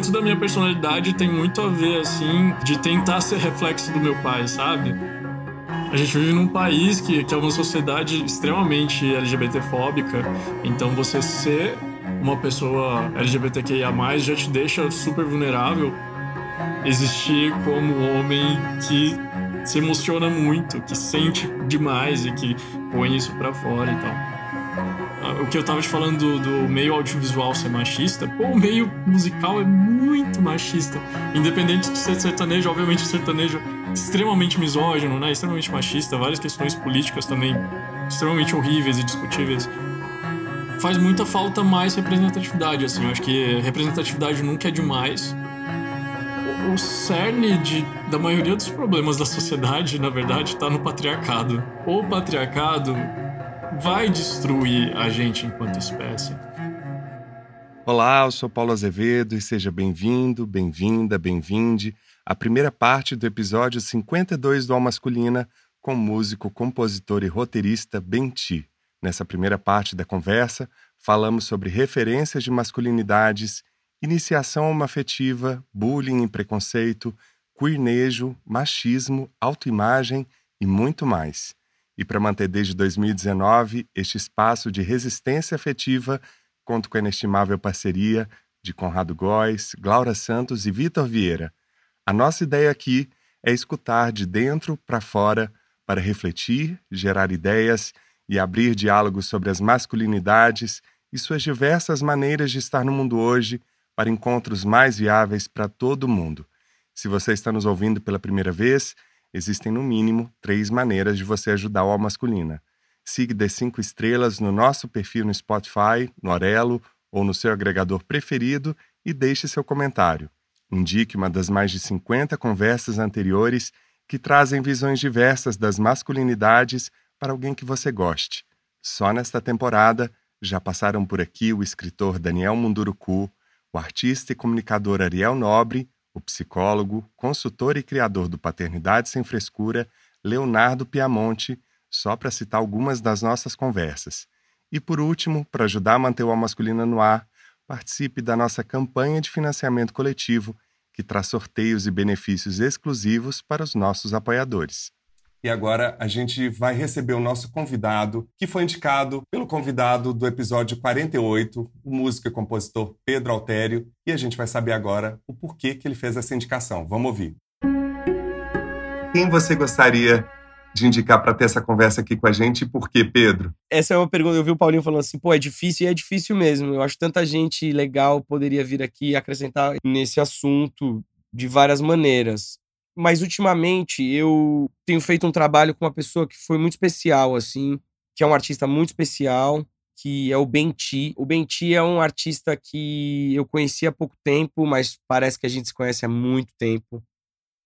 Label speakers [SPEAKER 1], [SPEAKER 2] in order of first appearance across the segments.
[SPEAKER 1] muito da minha personalidade tem muito a ver, assim, de tentar ser reflexo do meu pai, sabe? A gente vive num país que, que é uma sociedade extremamente LGBTfóbica, então você ser uma pessoa LGBTQIA+, já te deixa super vulnerável existir como homem que se emociona muito, que sente demais e que põe isso para fora e tal o que eu tava te falando do, do, meio audiovisual ser machista, pô, o meio musical é muito machista. Independente de ser sertanejo, obviamente o sertanejo é extremamente misógino, né? Extremamente machista, várias questões políticas também extremamente horríveis e discutíveis. Faz muita falta mais representatividade, assim. Eu acho que representatividade nunca é demais. O, cerne de, da maioria dos problemas da sociedade, na verdade, está no patriarcado. O patriarcado vai destruir a gente enquanto espécie.
[SPEAKER 2] Olá, eu sou Paulo Azevedo e seja bem-vindo, bem-vinda, bem-vinde à primeira parte do episódio 52 do Al Masculina com músico, compositor e roteirista Benti. Nessa primeira parte da conversa, falamos sobre referências de masculinidades, iniciação homoafetiva, bullying e preconceito, queernejo, machismo, autoimagem e muito mais. E para manter desde 2019 este espaço de resistência afetiva, conto com a inestimável parceria de Conrado Góes, Glaura Santos e Vitor Vieira. A nossa ideia aqui é escutar de dentro para fora para refletir, gerar ideias e abrir diálogos sobre as masculinidades e suas diversas maneiras de estar no mundo hoje para encontros mais viáveis para todo mundo. Se você está nos ouvindo pela primeira vez, Existem, no mínimo, três maneiras de você ajudar o Al Masculina. Siga de cinco estrelas no nosso perfil no Spotify, no Orelo ou no seu agregador preferido e deixe seu comentário. Indique uma das mais de 50 conversas anteriores que trazem visões diversas das masculinidades para alguém que você goste. Só nesta temporada já passaram por aqui o escritor Daniel Munduruku, o artista e comunicador Ariel Nobre o psicólogo, consultor e criador do Paternidade Sem Frescura, Leonardo Piamonte, só para citar algumas das nossas conversas. E por último, para ajudar a manter o masculino no ar, participe da nossa campanha de financiamento coletivo, que traz sorteios e benefícios exclusivos para os nossos apoiadores. E agora a gente vai receber o nosso convidado, que foi indicado pelo convidado do episódio 48, o músico e compositor Pedro Altério, e a gente vai saber agora o porquê que ele fez essa indicação. Vamos ouvir. Quem você gostaria de indicar para ter essa conversa aqui com a gente e por quê, Pedro?
[SPEAKER 3] Essa é uma pergunta. Eu vi o Paulinho falando assim, pô, é difícil e é difícil mesmo. Eu acho que tanta gente legal poderia vir aqui acrescentar nesse assunto de várias maneiras mas ultimamente eu tenho feito um trabalho com uma pessoa que foi muito especial, assim, que é um artista muito especial, que é o Benti. O Benti é um artista que eu conheci há pouco tempo, mas parece que a gente se conhece há muito tempo.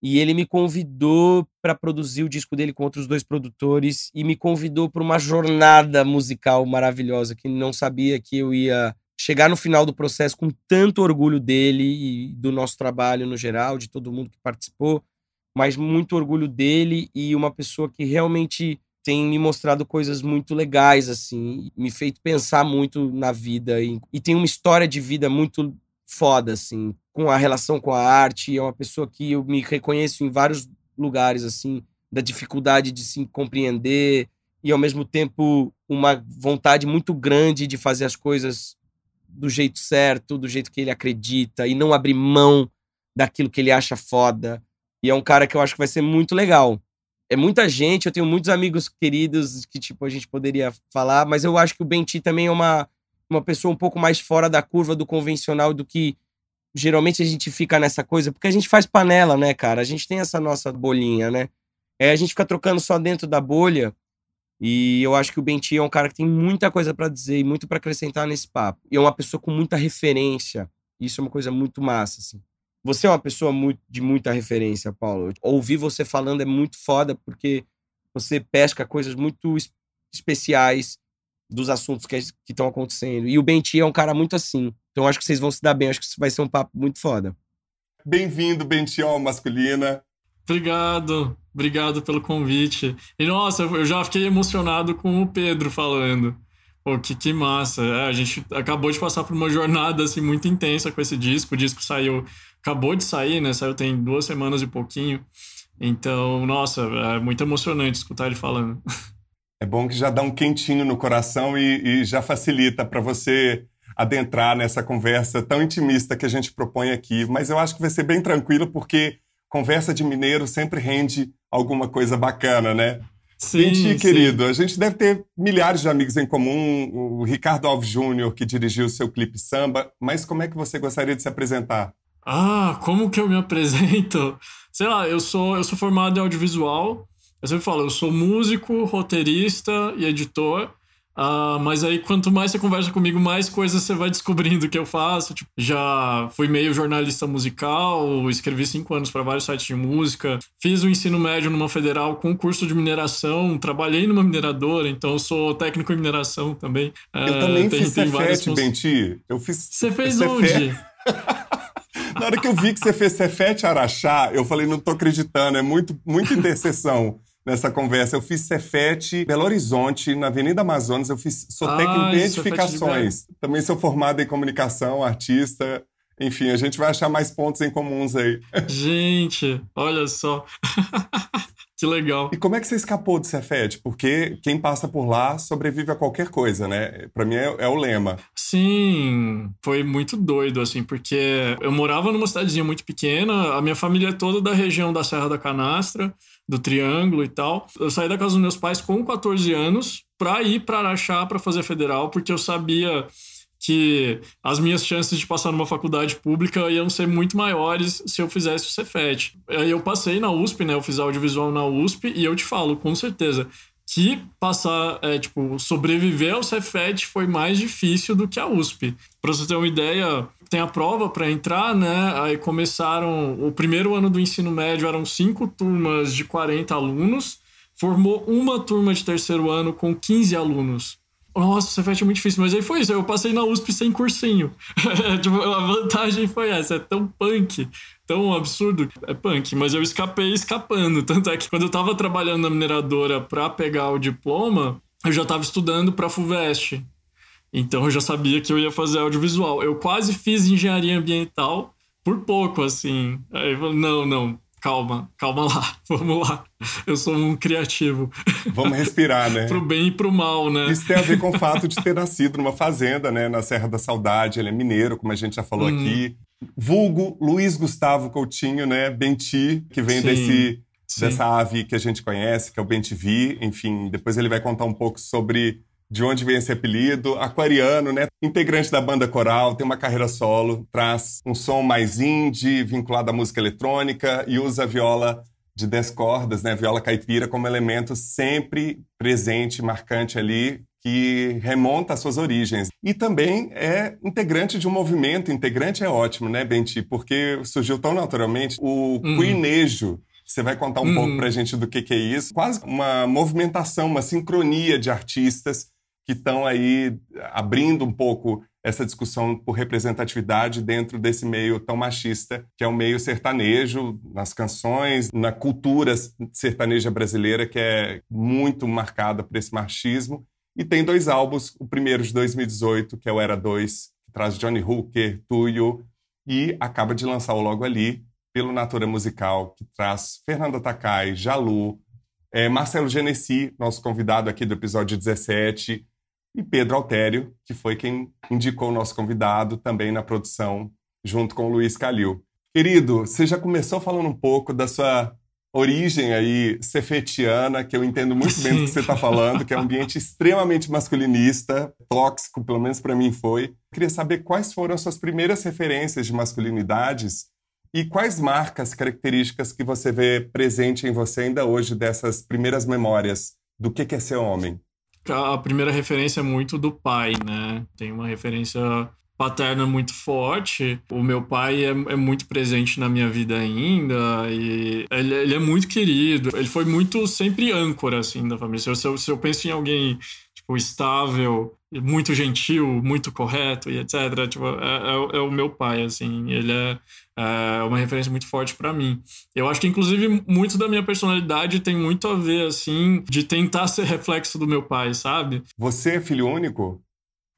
[SPEAKER 3] E ele me convidou para produzir o disco dele com outros dois produtores e me convidou para uma jornada musical maravilhosa que não sabia que eu ia chegar no final do processo com tanto orgulho dele e do nosso trabalho no geral, de todo mundo que participou mas muito orgulho dele e uma pessoa que realmente tem me mostrado coisas muito legais, assim, me feito pensar muito na vida e, e tem uma história de vida muito foda, assim, com a relação com a arte. É uma pessoa que eu me reconheço em vários lugares, assim, da dificuldade de se compreender e ao mesmo tempo uma vontade muito grande de fazer as coisas do jeito certo, do jeito que ele acredita e não abrir mão daquilo que ele acha foda. E é um cara que eu acho que vai ser muito legal. É muita gente, eu tenho muitos amigos queridos que, tipo, a gente poderia falar, mas eu acho que o Benti também é uma, uma pessoa um pouco mais fora da curva do convencional do que geralmente a gente fica nessa coisa, porque a gente faz panela, né, cara? A gente tem essa nossa bolinha, né? É, a gente fica trocando só dentro da bolha. E eu acho que o Benti é um cara que tem muita coisa para dizer e muito para acrescentar nesse papo. E é uma pessoa com muita referência. Isso é uma coisa muito massa, assim. Você é uma pessoa muito, de muita referência, Paulo. Ouvir você falando é muito foda, porque você pesca coisas muito especiais dos assuntos que estão acontecendo. E o Benti é um cara muito assim. Então acho que vocês vão se dar bem. Acho que isso vai ser um papo muito foda.
[SPEAKER 2] Bem-vindo, Bentiol Masculina.
[SPEAKER 1] Obrigado. Obrigado pelo convite. E nossa, eu já fiquei emocionado com o Pedro falando. Pô, que, que massa. É, a gente acabou de passar por uma jornada assim, muito intensa com esse disco. O disco saiu, acabou de sair, né? Saiu tem duas semanas e pouquinho. Então, nossa, é muito emocionante escutar ele falando.
[SPEAKER 2] É bom que já dá um quentinho no coração e, e já facilita para você adentrar nessa conversa tão intimista que a gente propõe aqui. Mas eu acho que vai ser bem tranquilo, porque conversa de mineiro sempre rende alguma coisa bacana, né? Sim, Gente, querido, a gente deve ter milhares de amigos em comum. O Ricardo Alves Júnior, que dirigiu o seu clipe Samba. Mas como é que você gostaria de se apresentar?
[SPEAKER 1] Ah, como que eu me apresento? Sei lá, eu sou, eu sou formado em audiovisual. Eu sempre falo, eu sou músico, roteirista e editor. Uh, mas aí, quanto mais você conversa comigo, mais coisas você vai descobrindo que eu faço. Tipo, já fui meio jornalista musical, escrevi cinco anos para vários sites de música, fiz o ensino médio numa federal com curso de mineração, trabalhei numa mineradora, então eu sou técnico em mineração também.
[SPEAKER 2] Eu uh, também tem, fiz tem Cefet, Benti. Eu fiz.
[SPEAKER 1] Você fez onde?
[SPEAKER 2] Na hora que eu vi que você fez Cefete Araxá, eu falei, não tô acreditando, é muito, muita interseção nessa conversa. Eu fiz Cefete Belo Horizonte, na Avenida Amazonas, eu fiz, sou ah, técnico em edificações. Também sou formado em comunicação, artista. Enfim, a gente vai achar mais pontos em comuns aí.
[SPEAKER 1] Gente, olha só. Que legal.
[SPEAKER 2] E como é que você escapou do Cefet? Porque quem passa por lá sobrevive a qualquer coisa, né? Para mim é, é, o lema.
[SPEAKER 1] Sim, foi muito doido, assim, porque eu morava numa cidadezinha muito pequena, a minha família é toda da região da Serra da Canastra, do Triângulo e tal. Eu saí da casa dos meus pais com 14 anos para ir para Araxá para fazer federal, porque eu sabia que as minhas chances de passar numa faculdade pública iam ser muito maiores se eu fizesse o Cefet. Aí eu passei na USP, né? Eu fiz audiovisual na USP e eu te falo, com certeza, que passar, é, tipo, sobreviver ao Cefet foi mais difícil do que a USP. Para você ter uma ideia, tem a prova para entrar, né? Aí começaram. O primeiro ano do ensino médio eram cinco turmas de 40 alunos, formou uma turma de terceiro ano com 15 alunos. Nossa, Cefet é muito difícil, mas aí foi isso. Eu passei na USP sem cursinho. tipo, a vantagem foi essa, é tão punk, tão absurdo. É punk, mas eu escapei escapando. Tanto é que quando eu tava trabalhando na mineradora pra pegar o diploma, eu já tava estudando pra FUVEST. Então eu já sabia que eu ia fazer audiovisual. Eu quase fiz engenharia ambiental por pouco, assim. Aí eu falei, não, não, calma, calma lá, vamos lá. Eu sou um criativo.
[SPEAKER 2] Vamos respirar, né?
[SPEAKER 1] pro bem e pro mal, né?
[SPEAKER 2] Isso tem a ver com o fato de ter nascido numa fazenda, né? Na Serra da Saudade. Ele é mineiro, como a gente já falou hum. aqui. Vulgo Luiz Gustavo Coutinho, né? Benti, que vem Sim. desse Sim. dessa ave que a gente conhece, que é o Bentivi. Enfim, depois ele vai contar um pouco sobre de onde vem esse apelido. Aquariano, né? Integrante da banda coral, tem uma carreira solo, traz um som mais indie, vinculado à música eletrônica e usa a viola de 10 cordas, né? Viola caipira como elemento sempre presente, marcante ali, que remonta às suas origens. E também é integrante de um movimento, integrante é ótimo, né, Benti? Porque surgiu tão naturalmente o uhum. Queenejo. Você vai contar um uhum. pouco pra gente do que, que é isso? Quase uma movimentação, uma sincronia de artistas que estão aí abrindo um pouco essa discussão por representatividade dentro desse meio tão machista, que é o meio sertanejo, nas canções, na cultura sertaneja brasileira, que é muito marcada por esse machismo. E tem dois álbuns, o primeiro de 2018, que é o Era 2, que traz Johnny Hooker, Tuyo, e acaba de lançar o Logo Ali, pelo Natura Musical, que traz Fernanda Takai, Jalu, é, Marcelo Genesi, nosso convidado aqui do episódio 17, e Pedro Altério, que foi quem indicou o nosso convidado também na produção, junto com o Luiz Calil. Querido, você já começou falando um pouco da sua origem aí cefetiana, que eu entendo muito bem do que você está falando, que é um ambiente extremamente masculinista, tóxico, pelo menos para mim foi. Queria saber quais foram as suas primeiras referências de masculinidades e quais marcas, características que você vê presente em você ainda hoje dessas primeiras memórias do que é ser homem
[SPEAKER 1] a primeira referência é muito do pai, né? Tem uma referência paterna muito forte. O meu pai é, é, muito presente na minha vida ainda e ele, ele, é muito querido. Ele foi muito sempre âncora, assim, da família. Se eu, se eu, penso em alguém tipo, estável, muito gentil, muito correto e etc. Tipo, é, é, é o meu pai, assim. Ele é, é uma referência muito forte para mim. Eu acho que, inclusive, muito da minha personalidade tem muito a ver, assim, de tentar ser reflexo do meu pai, sabe?
[SPEAKER 2] Você é filho único?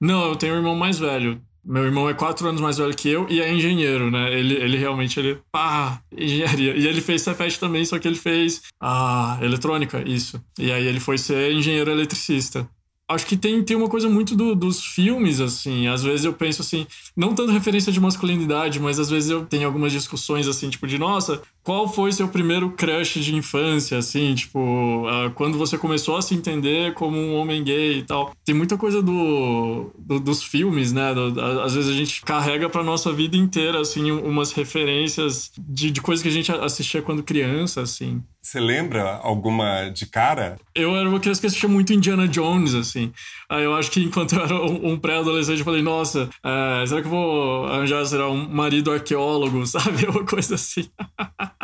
[SPEAKER 1] Não, eu tenho um irmão mais velho. Meu irmão é quatro anos mais velho que eu e é engenheiro, né? Ele, ele realmente, ele, pá, engenharia. E ele fez Cefet também, só que ele fez a eletrônica, isso. E aí ele foi ser engenheiro eletricista acho que tem, tem uma coisa muito do, dos filmes, assim. Às vezes eu penso assim, não tanto referência de masculinidade, mas às vezes eu tenho algumas discussões, assim, tipo, de nossa, qual foi seu primeiro crush de infância, assim, tipo, uh, quando você começou a se entender como um homem gay e tal. Tem muita coisa do, do dos filmes, né? Do, às vezes a gente carrega pra nossa vida inteira, assim, umas referências de, de coisas que a gente assistia quando criança, assim.
[SPEAKER 2] Você lembra alguma de cara?
[SPEAKER 1] Eu era uma criança que assistia muito Indiana Jones, assim. Aí eu acho que enquanto eu era um, um pré-adolescente, eu falei, nossa, é, será que eu vou arranjar, será, um marido arqueólogo, sabe? Uma coisa assim.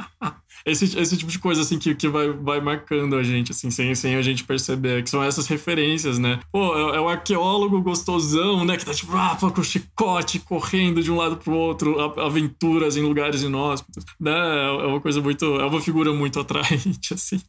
[SPEAKER 1] esse, esse tipo de coisa, assim, que, que vai, vai marcando a gente, assim, sem, sem a gente perceber. Que são essas referências, né? Pô, é, é o arqueólogo gostosão, né? Que tá, tipo, ah, com chicote, correndo de um lado pro outro, aventuras em lugares inóspitos. Né? É, é uma coisa muito... É uma figura muito atraente, assim.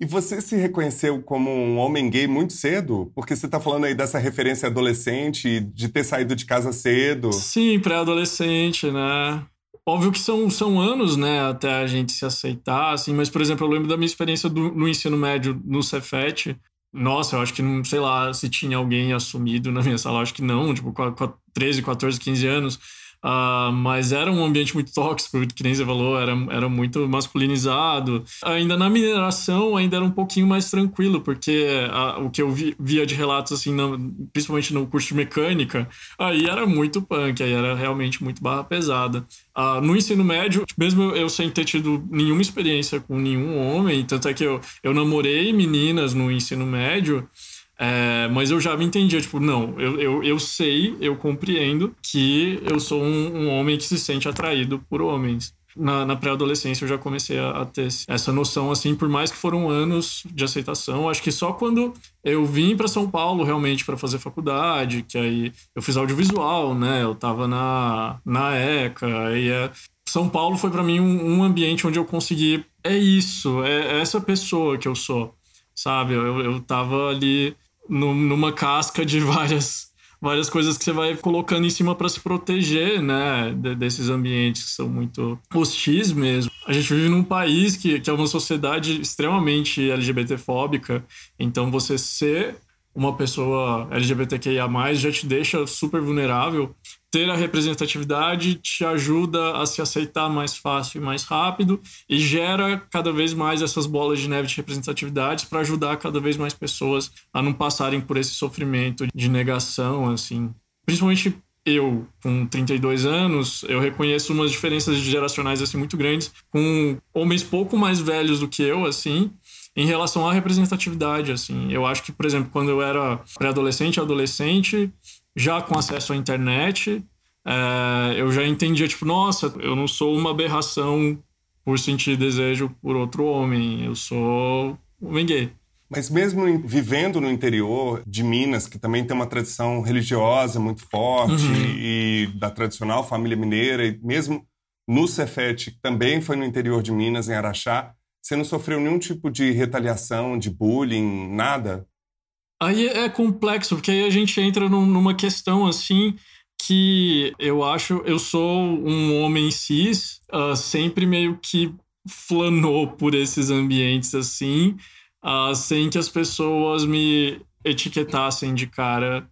[SPEAKER 2] E você se reconheceu como um homem gay muito cedo? Porque você tá falando aí dessa referência adolescente, de ter saído de casa cedo.
[SPEAKER 1] Sim, pré-adolescente, né? Óbvio que são, são anos, né, até a gente se aceitar, assim, mas, por exemplo, eu lembro da minha experiência do, no ensino médio no Cefet. Nossa, eu acho que não, sei lá, se tinha alguém assumido na minha sala, eu acho que não, tipo, com 13, 14, 15 anos. Uh, mas era um ambiente muito tóxico, que nem você falou, era, era muito masculinizado. Ainda na mineração, ainda era um pouquinho mais tranquilo, porque uh, o que eu vi, via de relatos, assim, principalmente no curso de mecânica, aí era muito punk, aí era realmente muito barra pesada. Uh, no ensino médio, mesmo eu sem ter tido nenhuma experiência com nenhum homem, tanto é que eu, eu namorei meninas no ensino médio, é, mas eu já me entendia, tipo, não, eu, eu, eu sei, eu compreendo que eu sou um, um homem que se sente atraído por homens. Na, na pré-adolescência eu já comecei a, a, ter essa noção, assim, por mais que foram anos de aceitação. Acho que só quando eu vim para São Paulo realmente para fazer faculdade, que aí eu fiz audiovisual, né? Eu tava na, na ECA, aí é, São Paulo foi para mim um, um, ambiente onde eu consegui. É isso, é, é essa pessoa que eu sou, sabe? Eu, eu tava ali numa casca de várias várias coisas que você vai colocando em cima para se proteger, né, desses ambientes que são muito hostis mesmo. A gente vive num país que, que é uma sociedade extremamente LGBTfóbica, então você ser uma pessoa LGBTQIA+, já te deixa super vulnerável ter a representatividade te ajuda a se aceitar mais fácil e mais rápido e gera cada vez mais essas bolas de neve de representatividades para ajudar cada vez mais pessoas a não passarem por esse sofrimento de negação, assim. Principalmente eu, com 32 anos, eu reconheço umas diferenças geracionais assim muito grandes com homens pouco mais velhos do que eu, assim, em relação à representatividade, assim. Eu acho que, por exemplo, quando eu era pré-adolescente, adolescente, já com acesso à internet, é, eu já entendia, tipo, nossa, eu não sou uma aberração por sentir desejo por outro homem, eu sou homem gay.
[SPEAKER 2] Mas mesmo vivendo no interior de Minas, que também tem uma tradição religiosa muito forte uhum. e da tradicional família mineira, e mesmo no Cefete, que também foi no interior de Minas, em Araxá, você não sofreu nenhum tipo de retaliação, de bullying, nada?
[SPEAKER 1] Aí é complexo, porque aí a gente entra num, numa questão assim que eu acho, eu sou um homem cis, uh, sempre meio que flanou por esses ambientes assim, uh, sem que as pessoas me etiquetassem de cara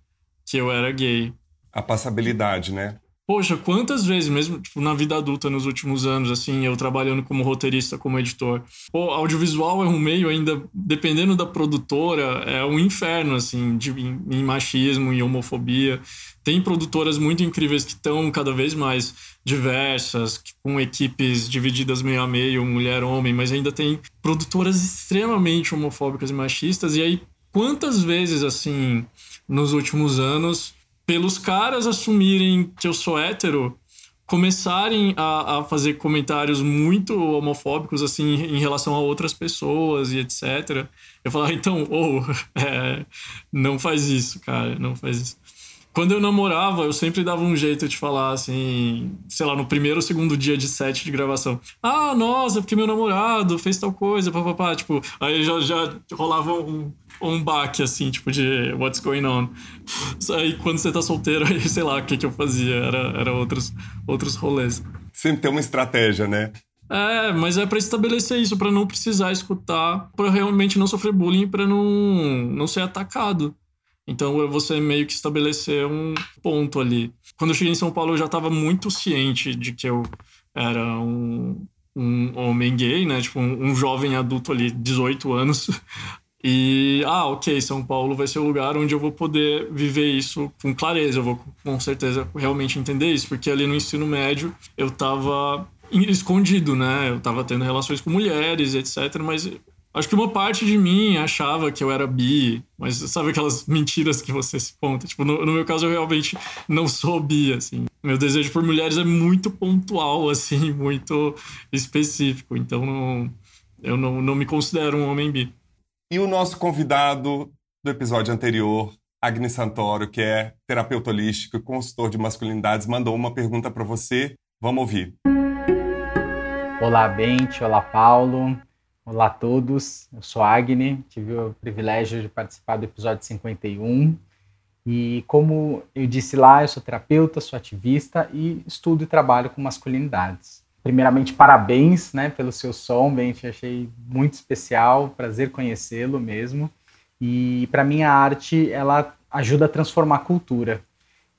[SPEAKER 1] que eu era gay.
[SPEAKER 2] A passabilidade, né?
[SPEAKER 1] Poxa, quantas vezes, mesmo tipo, na vida adulta nos últimos anos, assim, eu trabalhando como roteirista, como editor. Pô, audiovisual é um meio ainda, dependendo da produtora, é um inferno, assim, de, em, em machismo, em homofobia. Tem produtoras muito incríveis que estão cada vez mais diversas, com equipes divididas meio a meio, mulher-homem, mas ainda tem produtoras extremamente homofóbicas e machistas. E aí, quantas vezes, assim, nos últimos anos pelos caras assumirem que eu sou hétero, começarem a, a, fazer comentários muito homofóbicos, assim, em relação a outras pessoas e etc. Eu falava, então, ou, oh, é, não faz isso, cara, não faz isso. Quando eu namorava, eu sempre dava um jeito de falar assim, sei lá, no primeiro ou segundo dia de set de gravação. Ah, nossa, porque meu namorado fez tal coisa, papapá. Tipo, aí já, já rolava um, um baque, assim, tipo, de what's going on. Aí quando você tá solteiro, aí sei lá o que, que eu fazia. Era, era outros, outros rolês.
[SPEAKER 2] Sempre tem uma estratégia, né?
[SPEAKER 1] É, mas é para estabelecer isso, para não precisar escutar, para realmente não sofrer bullying, para não, não ser atacado. Então você meio que estabelecer um ponto ali. Quando eu cheguei em São Paulo, eu já estava muito ciente de que eu era um, um homem gay, né? Tipo, um, um jovem adulto ali, 18 anos. E, ah, ok, São Paulo vai ser o lugar onde eu vou poder viver isso com clareza, eu vou com certeza realmente entender isso, porque ali no ensino médio eu tava escondido, né? Eu tava tendo relações com mulheres, etc, mas Acho que uma parte de mim achava que eu era bi, mas sabe aquelas mentiras que você se conta? Tipo, no, no, meu caso, eu realmente não sou bi, assim. Meu desejo por mulheres é muito pontual, assim, muito específico. Então, não, eu não, não me considero um homem bi.
[SPEAKER 2] E o nosso convidado do episódio anterior, Agnes Santoro, que é terapeuta holístico e consultor de masculinidades, mandou uma pergunta para você. Vamos ouvir.
[SPEAKER 4] Olá, Bente. Olá, Paulo. Olá a todos, eu sou Agni, tive o privilégio de participar do episódio 51 e como eu disse lá, eu sou terapeuta, sou ativista e estudo e trabalho com masculinidades. Primeiramente, parabéns né, pelo seu som, bem, achei muito especial, prazer conhecê-lo mesmo. E para mim a arte, ela ajuda a transformar a cultura.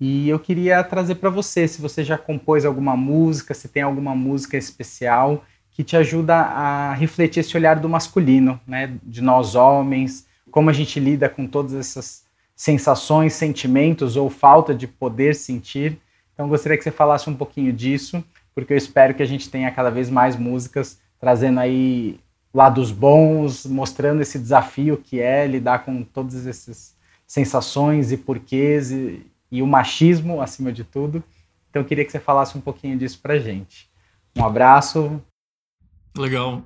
[SPEAKER 4] E eu queria trazer para você, se você já compôs alguma música, se tem alguma música especial que te ajuda a refletir esse olhar do masculino, né, de nós homens, como a gente lida com todas essas sensações, sentimentos ou falta de poder sentir. Então, gostaria que você falasse um pouquinho disso, porque eu espero que a gente tenha cada vez mais músicas trazendo aí lados bons, mostrando esse desafio que é lidar com todas essas sensações e porquês e, e o machismo acima de tudo. Então, eu queria que você falasse um pouquinho disso para gente. Um abraço,
[SPEAKER 1] Legal.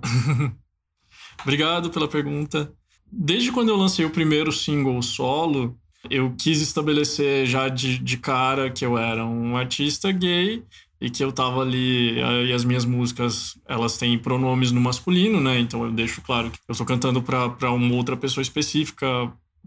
[SPEAKER 1] Obrigado pela pergunta. Desde quando eu lancei o primeiro single solo, eu quis estabelecer já de, de cara que eu era um artista gay e que eu tava ali e as minhas músicas elas têm pronomes no masculino, né? Então eu deixo claro que eu estou cantando para uma outra pessoa específica,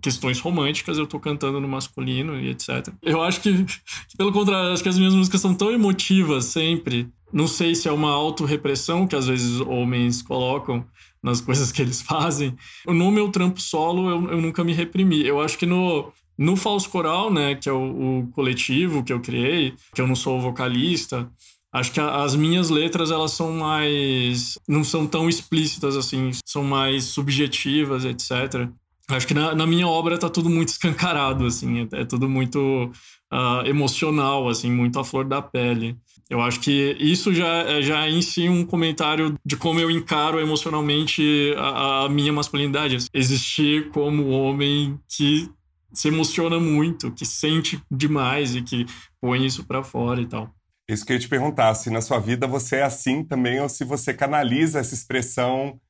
[SPEAKER 1] questões românticas, eu tô cantando no masculino e etc. Eu acho que, que pelo contrário, acho que as minhas músicas são tão emotivas sempre não sei se é uma autorrepressão que às vezes homens colocam nas coisas que eles fazem. No meu trampo solo, eu, eu nunca me reprimi. Eu acho que no, no Falso Coral, né, que é o, o, coletivo que eu criei, que eu não sou vocalista, acho que a, as minhas letras, elas são mais... não são tão explícitas, assim, são mais subjetivas, etc. Acho que na, na minha obra tá tudo muito escancarado, assim, é, é tudo muito uh, emocional, assim, muito à flor da pele. Eu acho que isso já, é, já é em si um comentário de como eu encaro emocionalmente a, a minha masculinidade. Existir como homem que se emociona muito, que sente demais e que põe isso para fora e tal.
[SPEAKER 2] Isso que eu ia te perguntar, se na sua vida você é assim também ou se você canaliza essa expressão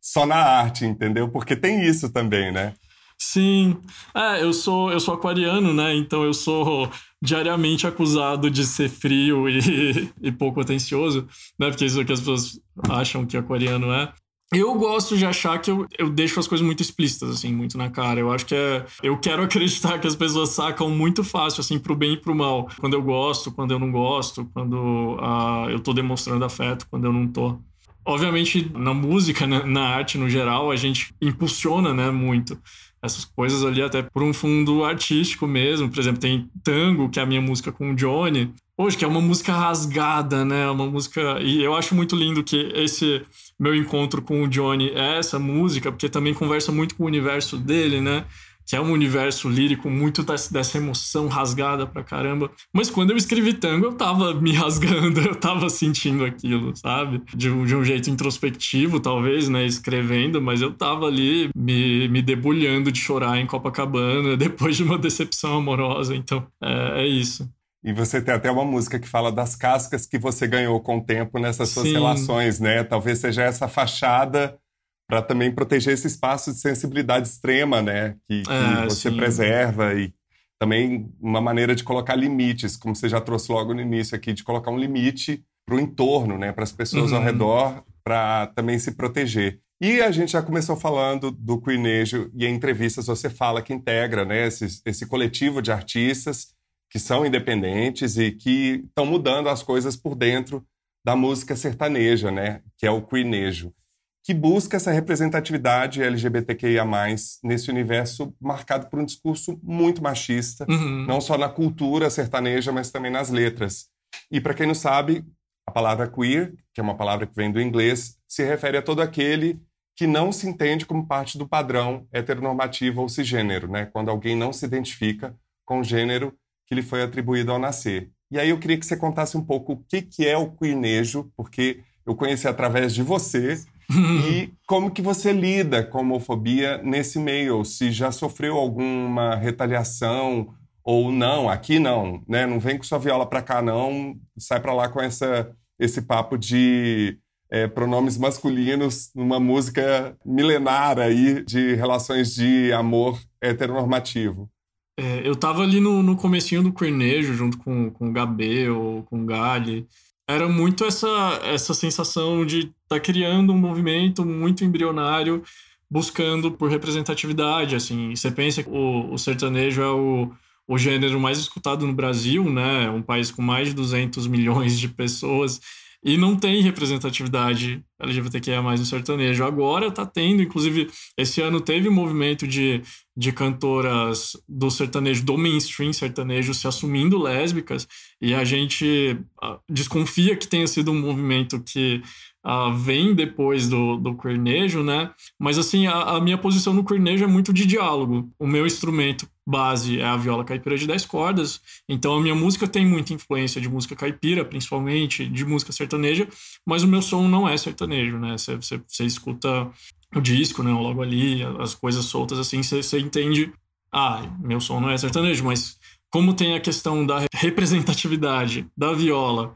[SPEAKER 2] só na arte, entendeu? Porque tem isso também, né?
[SPEAKER 1] Sim. É, eu sou, eu sou aquariano, né? Então eu sou diariamente acusado de ser frio e, e pouco atencioso, né? Porque isso é o que as pessoas acham que aquariano é. Eu gosto de achar que eu, eu deixo as coisas muito explícitas, assim, muito na cara. Eu acho que é. Eu quero acreditar que as pessoas sacam muito fácil, assim, pro bem e pro mal. Quando eu gosto, quando eu não gosto, quando uh, eu tô demonstrando afeto, quando eu não tô. Obviamente, na música, né, na arte no geral, a gente impulsiona, né, muito essas coisas ali até por um fundo artístico mesmo. Por exemplo, tem Tango, que é a minha música com o Johnny. Hoje, que é uma música rasgada, né? Uma música. E eu acho muito lindo que esse meu encontro com o Johnny é essa música, porque também conversa muito com o universo dele, né? que é um universo lírico muito dessa emoção rasgada pra caramba. Mas quando eu escrevi tango, eu tava me rasgando, eu tava sentindo aquilo, sabe? De um, de um jeito introspectivo, talvez, né? Escrevendo, mas eu tava ali me, me debulhando de chorar em Copacabana depois de uma decepção amorosa. Então, é, é isso.
[SPEAKER 2] E você tem até uma música que fala das cascas que você ganhou com o tempo nessas suas
[SPEAKER 1] Sim.
[SPEAKER 2] relações, né? Talvez seja essa fachada para também proteger esse espaço de sensibilidade extrema, né? Que, que
[SPEAKER 1] É,
[SPEAKER 2] você
[SPEAKER 1] sim.
[SPEAKER 2] preserva e também uma maneira de colocar limites, como você já trouxe logo no início aqui, de colocar um limite para o entorno, né? Para as pessoas ao
[SPEAKER 1] Uhum.
[SPEAKER 2] redor, para também se proteger. E a gente já começou falando do Queenejo e em entrevistas você fala que integra, né? Esse, esse coletivo de artistas que são independentes e que estão mudando as coisas por dentro da música sertaneja, né? Que é o Queenejo que busca essa representatividade LGBTQIA+, nesse universo marcado por um discurso muito machista,
[SPEAKER 1] Uhum.
[SPEAKER 2] não só na cultura sertaneja, mas também nas letras. E para quem não sabe, a palavra queer, que é uma palavra que vem do inglês, se refere a todo aquele que não se entende como parte do padrão heteronormativo ou cisgênero, né? Quando alguém não se identifica com o gênero que lhe foi atribuído ao nascer. E aí eu queria que você contasse um pouco o que, que é o queernejo, porque eu conheci através de você, e como que você lida com a homofobia nesse meio? Se já sofreu alguma retaliação ou não? Aqui não, né? Não vem com sua viola pra cá não, sai pra lá com essa, esse papo de é, pronomes masculinos numa música milenar aí de relações de amor heteronormativo.
[SPEAKER 1] É, eu tava ali no, no comecinho do Cornejo, junto com, com o Gabel, com o Gali. Era muito essa, essa sensação de estar tá criando um movimento muito embrionário, buscando por representatividade, assim. Você pensa que o, o sertanejo é o, o gênero mais escutado no Brasil, né? Um país com mais de 200 milhões de pessoas e não tem representatividade LGBTQIA+, no sertanejo. Agora tá tendo, inclusive, esse ano teve um movimento de, de cantoras do sertanejo, do mainstream sertanejo, se assumindo lésbicas, e a gente ah, desconfia que tenha sido um movimento que ah, vem depois do, do cornejo, né? Mas, assim, a, a minha posição no cornejo é muito de diálogo. O meu instrumento base é a viola caipira de 10 cordas, então a minha música tem muita influência de música caipira, principalmente, de música sertaneja, mas o meu som não é sertanejo, né? Você, você, você escuta o disco, né? Logo ali, as coisas soltas, assim, você, você entende, ah, meu som não é sertanejo, mas como tem a questão da representatividade da viola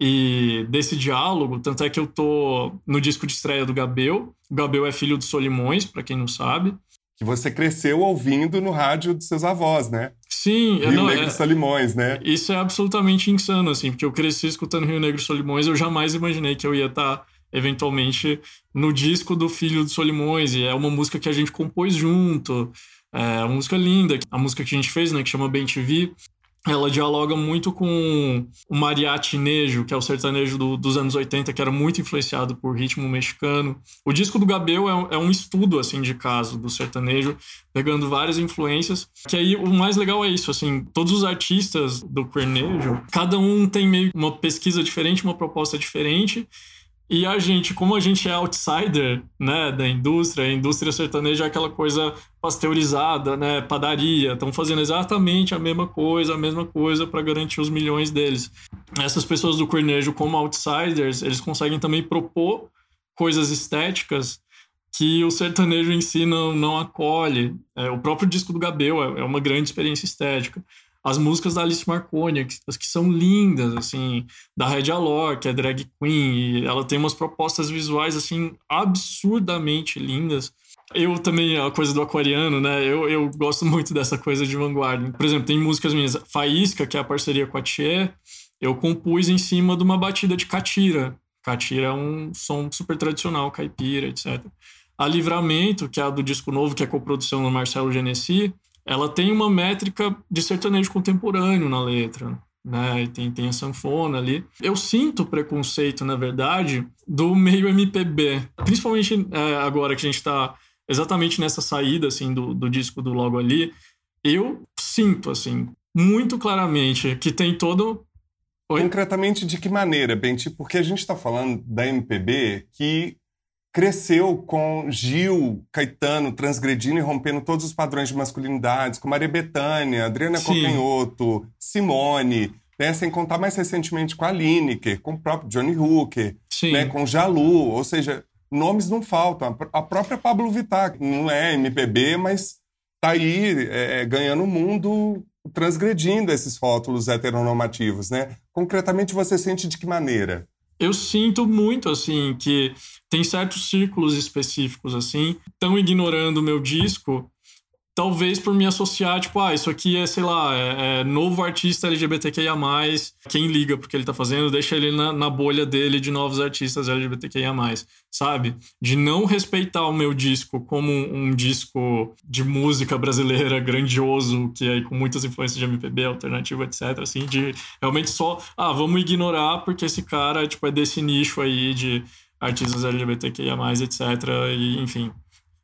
[SPEAKER 1] e desse diálogo, tanto é que eu tô no disco de estreia do Gabel. O Gabel é filho do Solimões, para quem não sabe.
[SPEAKER 2] Que você cresceu ouvindo no rádio dos seus avós, né?
[SPEAKER 1] Sim,
[SPEAKER 2] Rio
[SPEAKER 1] não,
[SPEAKER 2] Negro
[SPEAKER 1] é,
[SPEAKER 2] e Solimões, né?
[SPEAKER 1] isso é absolutamente insano, assim, porque eu cresci escutando Rio Negro e Solimões, eu jamais imaginei que eu ia estar, eventualmente, no disco do filho do Solimões, e é uma música que a gente compôs junto, é uma música linda, a música que a gente fez, né, que chama Bem TV, ela dialoga muito com o mariachinejo, que é o sertanejo do, dos anos 80, que era muito influenciado por ritmo mexicano. O disco do Gabel é, um- é um estudo, assim, de caso do sertanejo, pegando várias influências. Que aí o mais legal é isso, assim, todos os artistas do Cornejo, cada um tem meio uma pesquisa diferente, uma proposta diferente. E a gente, como a gente é outsider, né, da indústria, a indústria sertaneja é aquela coisa pasteurizada, né, padaria, estão fazendo exatamente a mesma coisa, a mesma coisa para garantir os milhões deles. Essas pessoas do cornejo, como outsiders, eles conseguem também propor coisas estéticas que o sertanejo em si não, não acolhe. É, o próprio disco do Gabel é, é uma grande experiência estética. As músicas da Alice Marconi, as que são lindas, assim, da Red Alor, que é drag queen, ela tem umas propostas visuais, assim, absurdamente lindas. Eu também, a coisa do aquariano, né? Eu, eu gosto muito dessa coisa de vanguarda. Por exemplo, tem músicas minhas, Faísca, que é a parceria com a Tchê, eu compus em cima de uma batida de catira. Catira é um som super tradicional, caipira, etc. A Livramento, que é a do disco novo, que é coprodução do Marcelo Genesi, ela tem uma métrica de sertanejo contemporâneo na letra, né? Tem, tem a sanfona ali. Eu sinto preconceito, na verdade, do meio MPB, principalmente é, agora que a gente está exatamente nessa saída assim do, do disco do Logo Ali. Eu sinto assim muito claramente que tem todo Oi?
[SPEAKER 2] Concretamente, de que maneira, Benti? Porque a gente está falando da MPB que cresceu com Gil, Caetano transgredindo e rompendo todos os padrões de masculinidades, com Maria Bethânia, Adriana
[SPEAKER 1] Sim.
[SPEAKER 2] Cocanhoto, Simone, né? sem contar mais recentemente com a Lineker, com o próprio Johnny Hooker, né? com Jalu, ou seja, nomes não faltam. A pr- A própria Pablo Vittar, não é MPB, mas tá aí é, ganhando o mundo transgredindo esses rótulos heteronormativos, né? Concretamente, você sente de que maneira?
[SPEAKER 1] Eu sinto muito, assim, que tem certos círculos específicos, assim, estão ignorando o meu disco talvez por me associar, tipo, ah, isso aqui é, sei lá, é, é novo artista LGBTQIA+, quem liga porque ele tá fazendo, deixa ele na, na, bolha dele de novos artistas LGBTQIA+, sabe? De não respeitar o meu disco como um, um disco de música brasileira grandioso, que é com muitas influências de MPB, alternativo, etc, assim, de realmente só, ah, vamos ignorar porque esse cara, tipo, é desse nicho aí de artistas LGBTQIA+, etc, e, enfim,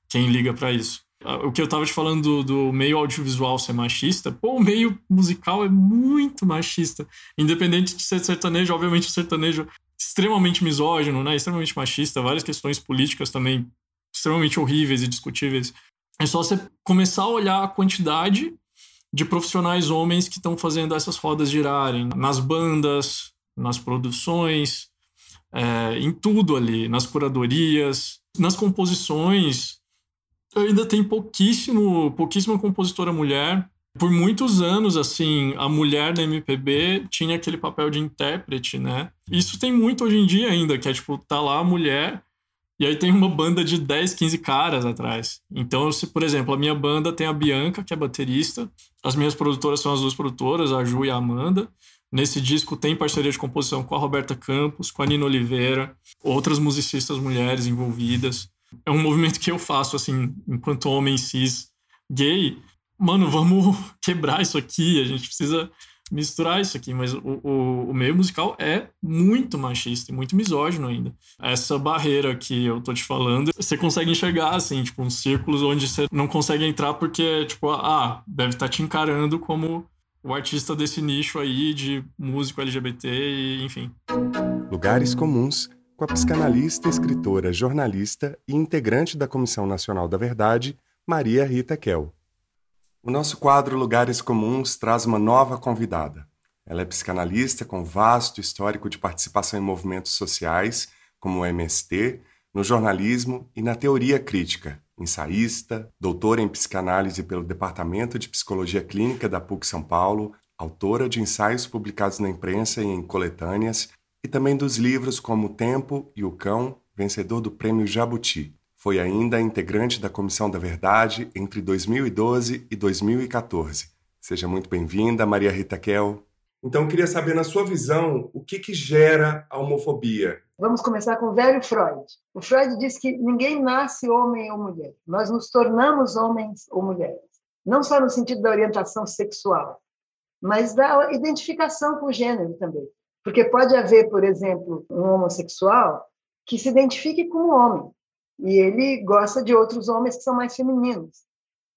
[SPEAKER 1] quem liga para isso o que eu tava te falando do, do, meio audiovisual ser machista, pô, o meio musical é muito machista. Independente de ser sertanejo, obviamente o sertanejo é extremamente misógino, né? Extremamente machista, várias questões políticas também extremamente horríveis e discutíveis. É só você começar a olhar a quantidade de profissionais homens que estão fazendo essas rodas girarem nas bandas, nas produções, é, em tudo ali, nas curadorias, nas composições ainda tem pouquíssimo, pouquíssima compositora mulher. Por muitos anos, assim, a mulher da MPB tinha aquele papel de intérprete, né? Isso tem muito hoje em dia ainda, que é tipo, tá lá a mulher e aí tem uma banda de 10, 15 caras atrás. Então, se, por exemplo, a minha banda tem a Bianca, que é baterista. As minhas produtoras são as duas produtoras, a Ju e a Amanda. Nesse disco tem parceria de composição com a Roberta Campos, com a Nina Oliveira, outras musicistas mulheres envolvidas é um movimento que eu faço, assim, enquanto homem cis gay. Mano, vamos quebrar isso aqui, a gente precisa misturar isso aqui, mas o, o, o, meio musical é muito machista e muito misógino ainda. Essa barreira que eu tô te falando, você consegue enxergar, assim, tipo, uns círculos onde você não consegue entrar porque, tipo, ah, deve estar tá te encarando como o artista desse nicho aí de músico LGBT e enfim.
[SPEAKER 2] Lugares comuns com a psicanalista, escritora, jornalista e integrante da Comissão Nacional da Verdade, Maria Rita Kel. O nosso quadro Lugares Comuns traz uma nova convidada. Ela é psicanalista com vasto histórico de participação em movimentos sociais, como o MST, no jornalismo e na teoria crítica, ensaísta, doutora em psicanálise pelo Departamento de Psicologia Clínica da PUC São Paulo, autora de ensaios publicados na imprensa e em coletâneas e também dos livros como O Tempo e o Cão, vencedor do Prêmio Jabuti. Foi ainda integrante da Comissão da Verdade entre 2012 e 2014. Seja muito bem-vinda, Maria Rita Kel. Então, queria saber, na sua visão, o que, que gera a homofobia?
[SPEAKER 5] Vamos começar com o velho Freud. O Freud diz que ninguém nasce homem ou mulher. Nós nos tornamos homens ou mulheres. Não só no sentido da orientação sexual, mas da identificação com o gênero também. Porque pode haver, por exemplo, um homossexual que se identifique como homem e ele gosta de outros homens que são mais femininos.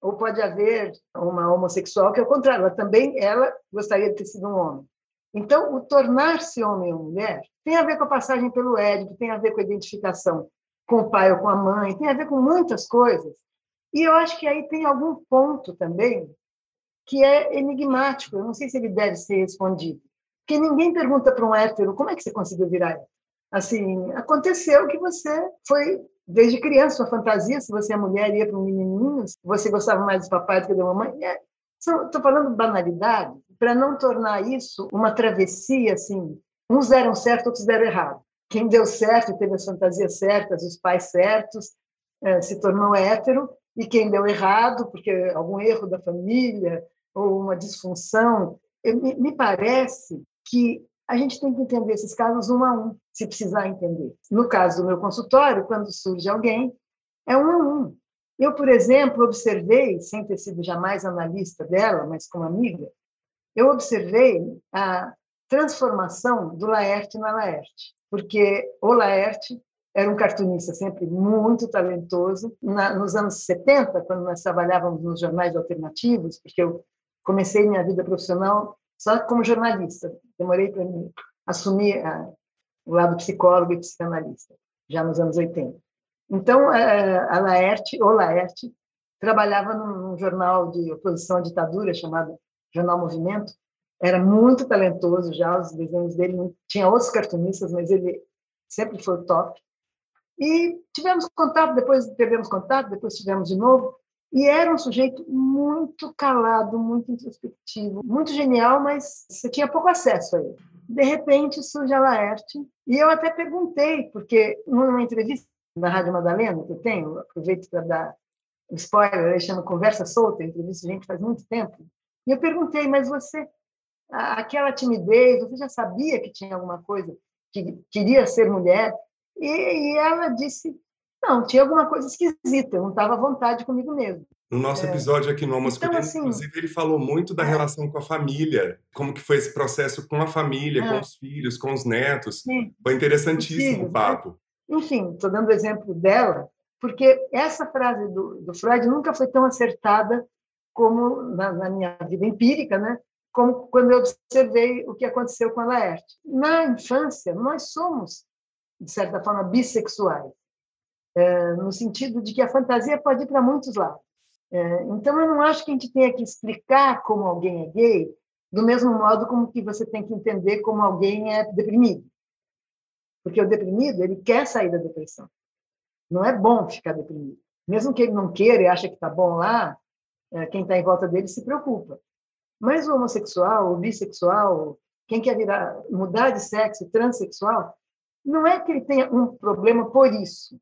[SPEAKER 5] Ou pode haver uma homossexual que, ao contrário, ela também ela gostaria de ter sido um homem. Então, o tornar-se homem ou mulher tem a ver com a passagem pelo Édipo, tem a ver com a identificação com o pai ou com a mãe, tem a ver com muitas coisas. E eu acho que aí tem algum ponto também que é enigmático. Eu não sei se ele deve ser respondido. Porque ninguém pergunta para um hétero como é que você conseguiu virar. Assim, aconteceu que você foi desde criança, sua fantasia, se você é mulher ia para um menininho, você gostava mais do papai do que da mamãe. Estou é, falando banalidade para não tornar isso uma travessia assim. Uns deram certo, outros deram errado. Quem deu certo teve as fantasias certas, os pais certos, é, se tornou hétero, e quem deu errado, porque algum erro da família ou uma disfunção, me parece que a gente tem que entender esses casos um a um, se precisar entender. No caso do meu consultório, quando surge alguém, é um a um. Eu, por exemplo, observei, sem ter sido jamais analista dela, mas como amiga, eu observei a transformação do Laerte na Laerte, porque o Laerte era um cartunista sempre muito talentoso. Na, nos anos 70, quando nós trabalhávamos nos jornais alternativos, porque eu comecei minha vida profissional só como jornalista. Demorei para assumir a, o lado psicólogo e psicanalista, já nos anos 80. Então, a Laerte, ou Laerte, trabalhava num jornal de oposição à ditadura chamado Jornal Movimento. Era muito talentoso já, os desenhos dele. Tinha outros cartunistas, mas ele sempre foi top. E tivemos contato, depois perdemos contato, depois tivemos de novo. E era um sujeito muito calado, muito introspectivo, muito genial, mas você tinha pouco acesso a ele. De repente surge a Laerte, e eu até perguntei, porque numa entrevista na Rádio Madalena, que eu tenho, aproveito para dar um spoiler, chama Conversa Solta, entrevista gente faz muito tempo, e eu perguntei, mas você, aquela timidez, você já sabia que tinha alguma coisa, que queria ser mulher? E, e ela disse não, tinha alguma coisa esquisita, eu não estava à vontade comigo mesmo.
[SPEAKER 2] No nosso é. episódio aqui no Almoço então, assim, inclusive, ele falou muito da é. relação com a família, como que foi esse processo com a família, é. com os filhos, com os netos. Sim. Foi interessantíssimo filhos, o né? papo.
[SPEAKER 5] Né? Enfim, estou dando o exemplo dela, porque essa frase do, do, Freud nunca foi tão acertada como na, na, minha vida empírica, né? como quando eu observei o que aconteceu com a Laerte. Na infância, nós somos, de certa forma, bissexuais é, no sentido de que a fantasia pode ir para muitos lados. É, então, eu não acho que a gente tenha que explicar como alguém é gay do mesmo modo como que você tem que entender como alguém é deprimido. Porque o deprimido, ele quer sair da depressão. Não é bom ficar deprimido. Mesmo que ele não queira e acha que está bom lá, é, quem está em volta dele se preocupa. Mas o homossexual, o bissexual, quem quer virar, mudar de sexo, transexual, não é que ele tenha um problema por isso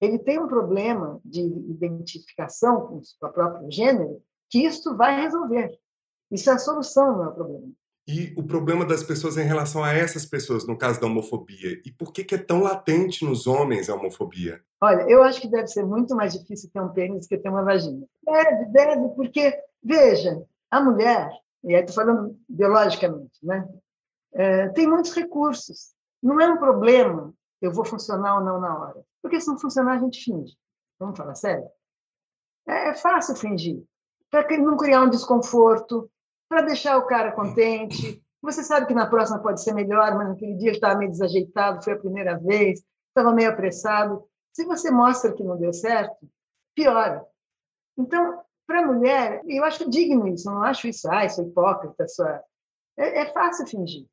[SPEAKER 5] ele tem um problema de identificação com o próprio gênero que isto vai resolver. Isso é a solução, não é o problema.
[SPEAKER 2] E o problema das pessoas em relação a essas pessoas, no caso da homofobia? E por que, que é tão latente nos homens a homofobia?
[SPEAKER 5] Olha, eu acho que deve ser muito mais difícil ter um pênis que ter uma vagina. Deve, deve, porque, veja, a mulher, e aí estou falando biologicamente, né? É, tem muitos recursos. Não é um problema eu vou funcionar ou não na hora. Porque se não funcionar, a gente finge. Vamos falar sério? É, é fácil fingir. Para não criar um desconforto, para deixar o cara contente. Você sabe que na próxima pode ser melhor, mas naquele dia ele estava meio desajeitado, foi a primeira vez, estava meio apressado. Se você mostra que não deu certo, piora. Então, para a mulher, eu acho digno isso, não acho isso, ah, é hipócrita, sua... é, é fácil fingir,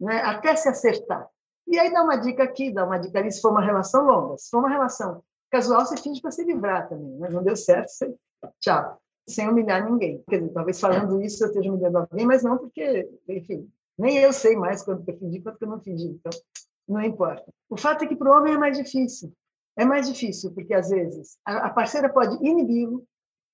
[SPEAKER 5] né? até se acertar. E aí dá uma dica aqui, dá uma dica ali, se for uma relação longa. Se for uma relação casual, você finge para se livrar também. Mas né? não deu certo, você... tchau. Sem humilhar ninguém. Quer dizer, talvez falando isso eu esteja humilhando alguém, mas não porque, enfim, nem eu sei mais quanto eu fingi, quanto que eu não fingi. Então, não importa. O fato é que para o homem é mais difícil. É mais difícil, porque às vezes a parceira pode inibi-lo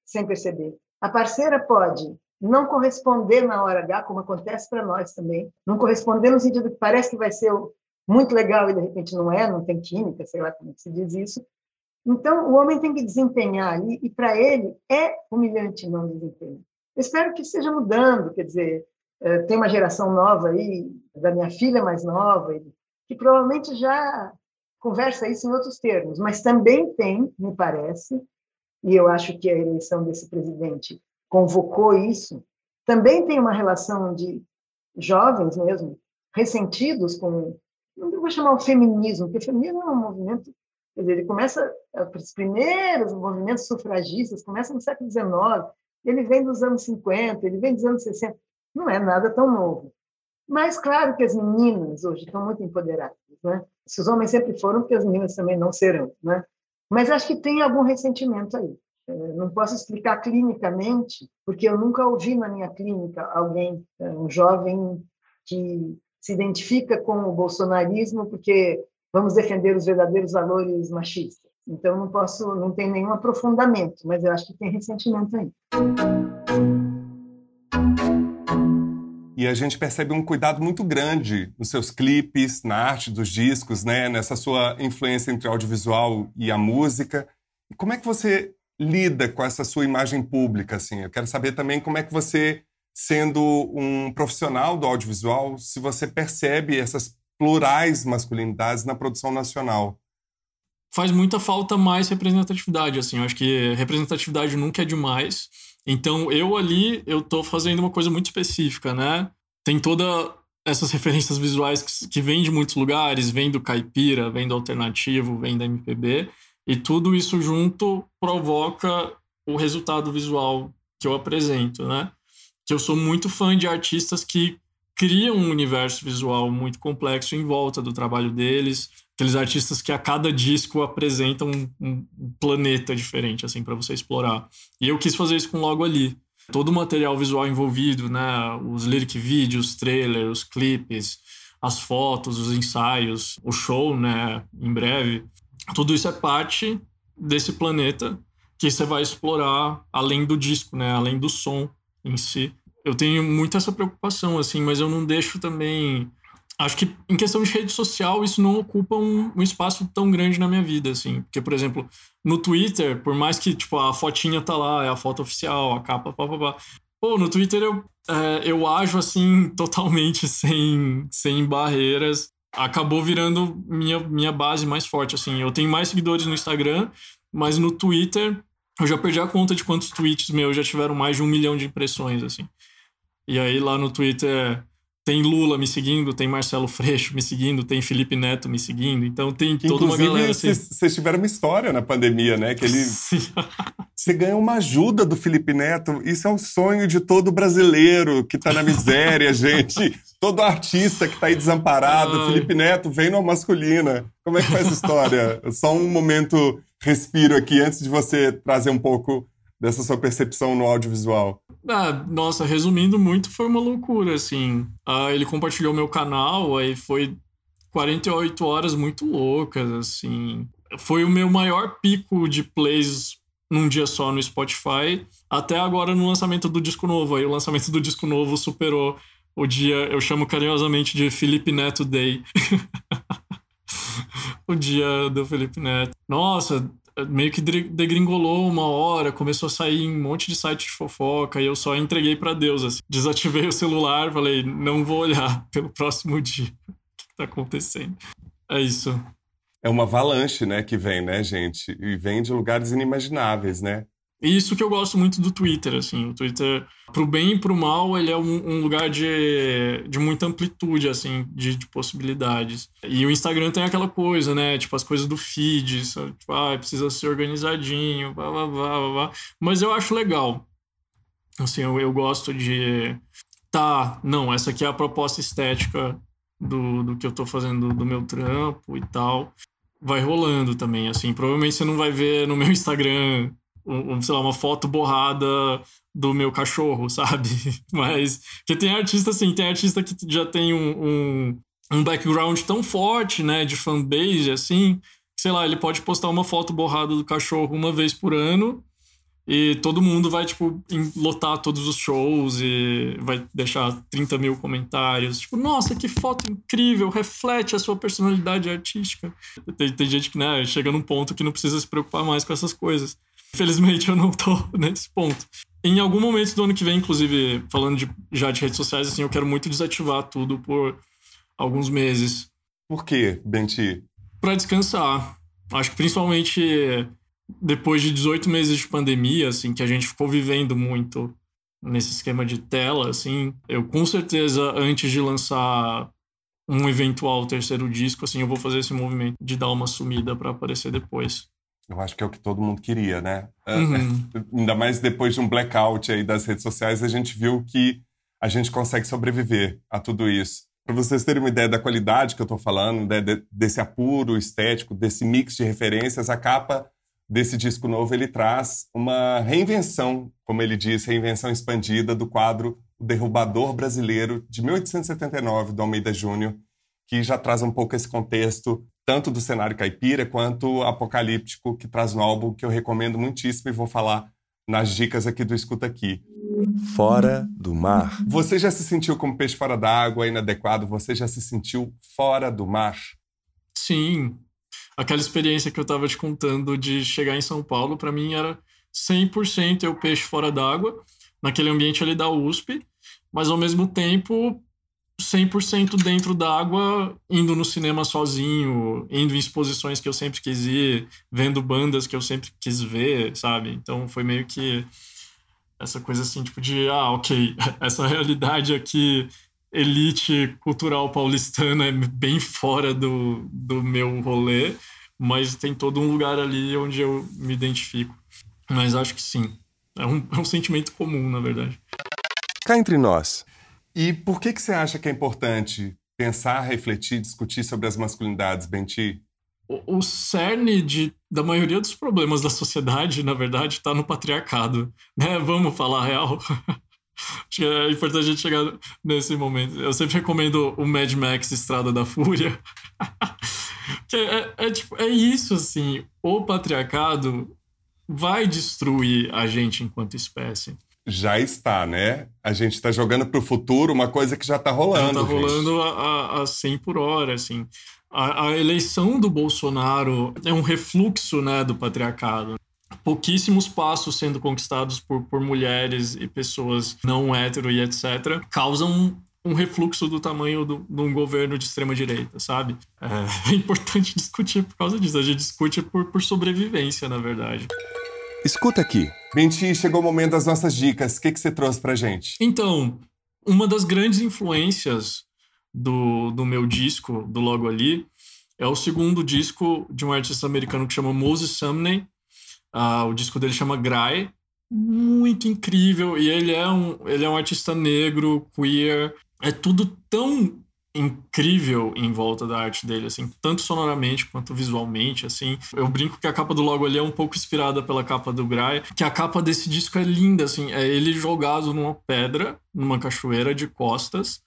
[SPEAKER 5] sem perceber. A parceira pode não corresponder na hora H, como acontece para nós também. Não corresponder no sentido que parece que vai ser muito legal e de repente não é, não tem química, sei lá como se diz isso. Então, o homem tem que desempenhar ali, e para ele é humilhante não desempenhar. Espero que esteja mudando, quer dizer, eh, tem uma geração nova aí, da minha filha mais nova, que provavelmente já conversa isso em outros termos, mas também tem, me parece, e eu acho que a eleição desse presidente convocou isso, também tem uma relação de jovens mesmo, ressentidos com não vou chamar o feminismo, porque o feminismo é um movimento, quer dizer, ele começa, os primeiros movimentos sufragistas começam no século XIX, ele vem dos anos 50, ele vem dos anos 60, não é nada tão novo. Mas claro que as meninas hoje estão muito empoderadas, né? Se os homens sempre foram, porque as meninas também não serão, né? Mas acho que tem algum ressentimento aí. É, não posso explicar clinicamente, porque eu nunca ouvi na minha clínica alguém, é, um jovem que se identifica com o bolsonarismo porque vamos defender os verdadeiros valores machistas. Então não posso, não tem nenhum aprofundamento, mas eu acho que tem ressentimento aí.
[SPEAKER 2] E a gente percebe um cuidado muito grande nos seus clipes, na arte dos discos, né? nessa sua influência entre audiovisual e a música. Como é que você lida com essa sua imagem pública? Assim? Eu quero saber também como é que você sendo um profissional do audiovisual, se você percebe essas plurais masculinidades na produção nacional.
[SPEAKER 1] Faz muita falta mais representatividade, assim. Eu acho que representatividade nunca é demais. Então, eu ali, eu tô fazendo uma coisa muito específica, né? Tem toda essas referências visuais que, que vêm de muitos lugares, vem do caipira, vem do alternativo, vem da MPB, e tudo isso junto provoca o resultado visual que eu apresento, né? Que eu sou muito fã de artistas que cria um universo visual muito complexo em volta do trabalho deles. Aqueles artistas que a cada disco apresentam um, um planeta diferente, assim, para você explorar. E eu quis fazer isso com logo ali. Todo o material visual envolvido, né? Os lyric vídeos, trailers, os clipes, as fotos, os ensaios, o show, né? Em breve. Tudo isso é parte desse planeta que você vai explorar além do disco, né? Além do som em si eu tenho muito essa preocupação, assim, mas eu não deixo também. Acho que em questão de rede social, isso não ocupa um, um, espaço tão grande na minha vida, assim. Porque, por exemplo, no Twitter, por mais que, tipo, a fotinha tá lá, é a foto oficial, a capa, pá, pá, pá. Pô, no Twitter eu, é, eu ajo, assim, totalmente sem, sem barreiras. Acabou virando minha, minha base mais forte, assim. Eu tenho mais seguidores no Instagram, mas no Twitter eu já perdi a conta de quantos tweets meus já tiveram mais de um milhão de impressões, assim. E aí lá no Twitter tem Lula me seguindo, tem Marcelo Freixo me seguindo, tem Felipe Neto me seguindo. Então tem que, toda uma galera.
[SPEAKER 2] Assim... Vocês tiveram uma história na pandemia, né? Que ele. Você ganha uma ajuda do Felipe Neto. Isso é um sonho de todo brasileiro que tá na miséria, gente. Todo artista que tá aí desamparado. Ai. Felipe Neto vem numa masculina. Como é que foi essa história? Só um momento respiro aqui antes de você trazer um pouco dessa sua percepção no audiovisual?
[SPEAKER 1] Ah, nossa, resumindo muito, foi uma loucura, assim. Ah, ele compartilhou meu canal, aí foi 48 horas muito loucas, assim. Foi o meu maior pico de plays num dia só no Spotify, até agora no lançamento do disco novo. Aí o lançamento do disco novo superou o dia, eu chamo carinhosamente de Felipe Neto Day. o dia do Felipe Neto. Nossa, meio que degringolou uma hora, começou a sair um monte de site de fofoca e eu só entreguei para Deus, assim. Desativei o celular, falei, não vou olhar pelo próximo dia. O que tá acontecendo? É isso.
[SPEAKER 2] É uma avalanche, né, que vem, né, gente? E vem de lugares inimagináveis, né?
[SPEAKER 1] E isso que eu gosto muito do Twitter, assim. O Twitter, pro bem e pro mal, ele é um, um lugar de, de muita amplitude, assim, de, de, possibilidades. E o Instagram tem aquela coisa, né? Tipo, as coisas do feed, sabe? Tipo, ah, precisa ser organizadinho, blá, blá, blá, blá, blá. Mas eu acho legal. Assim, eu, eu gosto de... Tá, não, essa aqui é a proposta estética do, do que eu tô fazendo do meu trampo e tal. Vai rolando também, assim. Provavelmente você não vai ver no meu Instagram um, sei lá, uma foto borrada do meu cachorro, sabe? Mas que tem artista assim, tem artista que já tem um, um, um background tão forte, né, de fanbase, assim, sei lá, ele pode postar uma foto borrada do cachorro uma vez por ano e todo mundo vai, tipo, lotar todos os shows e vai deixar 30 mil comentários. Tipo, nossa, que foto incrível, reflete a sua personalidade artística. Tem, tem gente que, né, chega num ponto que não precisa se preocupar mais com essas coisas. Infelizmente eu não tô nesse ponto. Em algum momento do ano que vem, inclusive, falando de, já de redes sociais, assim, eu quero muito desativar tudo por alguns meses.
[SPEAKER 2] Por quê, Benti?
[SPEAKER 1] Para descansar. Acho que principalmente depois de 18 meses de pandemia, assim, que a gente ficou vivendo muito nesse esquema de tela, assim, eu com certeza, antes de lançar um eventual terceiro disco, assim, eu vou fazer esse movimento de dar uma sumida para aparecer depois.
[SPEAKER 2] Eu acho que é o que todo mundo queria, né? É, uhum. Ainda mais depois de um blackout aí das redes sociais, a gente viu que a gente consegue sobreviver a tudo isso. Para vocês terem uma ideia da qualidade que eu estou falando, né, desse apuro estético, desse mix de referências, a capa desse disco novo ele traz uma reinvenção, como ele diz, reinvenção expandida do quadro O Derrubador Brasileiro de 1879 do Almeida Júnior, que já traz um pouco esse contexto tanto do cenário caipira quanto apocalíptico que traz no álbum, que eu recomendo muitíssimo e vou falar nas dicas aqui do Escuta Aqui.
[SPEAKER 6] Fora do mar.
[SPEAKER 2] Você já se sentiu como peixe fora d'água, inadequado? Você já se sentiu fora do mar?
[SPEAKER 1] Sim. Aquela experiência que eu estava te contando de chegar em São Paulo, para mim era 100% eu peixe fora d'água, naquele ambiente ali da USP, mas ao mesmo tempo 100% dentro d'água, indo no cinema sozinho, indo em exposições que eu sempre quis ir, vendo bandas que eu sempre quis ver, sabe? Então foi meio que essa coisa assim, tipo de, ah, ok, essa realidade aqui, elite cultural paulistana, é bem fora do, do meu rolê, mas tem todo um lugar ali onde eu me identifico. Mas acho que sim. É um, é um sentimento comum, na verdade.
[SPEAKER 6] Cá entre nós,
[SPEAKER 2] E por que, que você acha que é importante pensar, refletir, discutir sobre as masculinidades, Benti?
[SPEAKER 1] O, o cerne de, da maioria dos problemas da sociedade, na verdade, está no patriarcado. Né? Vamos falar a real? Acho que é importante a gente chegar nesse momento. Eu sempre recomendo o Mad Max Estrada da Fúria. é, é, tipo, é isso, assim. O patriarcado vai destruir a gente enquanto espécie.
[SPEAKER 2] Já está, né? A gente está jogando para o futuro uma coisa que já está rolando.
[SPEAKER 1] Está rolando a, a 100 por hora, assim. A, a, eleição do Bolsonaro é um refluxo né, do patriarcado. Pouquíssimos passos sendo conquistados por, por mulheres e pessoas não hétero e etc. causam um refluxo do tamanho de um governo de extrema direita, sabe? É, é, importante discutir por causa disso. A gente discute por, por sobrevivência, na verdade.
[SPEAKER 6] Escuta aqui.
[SPEAKER 2] Benti, chegou o momento das nossas dicas. O que, que você trouxe pra gente?
[SPEAKER 1] Então, uma das grandes influências do, do meu disco, do Logo Ali, é o segundo disco de um artista americano que chama Moses Sumney. Uh, o disco dele chama Gray. Muito incrível. E ele é um, ele é um artista negro, queer. É tudo tão incrível em volta da arte dele, assim, tanto sonoramente quanto visualmente, assim. Eu brinco que a capa do logo ali é um pouco inspirada pela capa do Gray, que a capa desse disco é linda, assim, é ele jogado numa pedra, numa cachoeira de costas,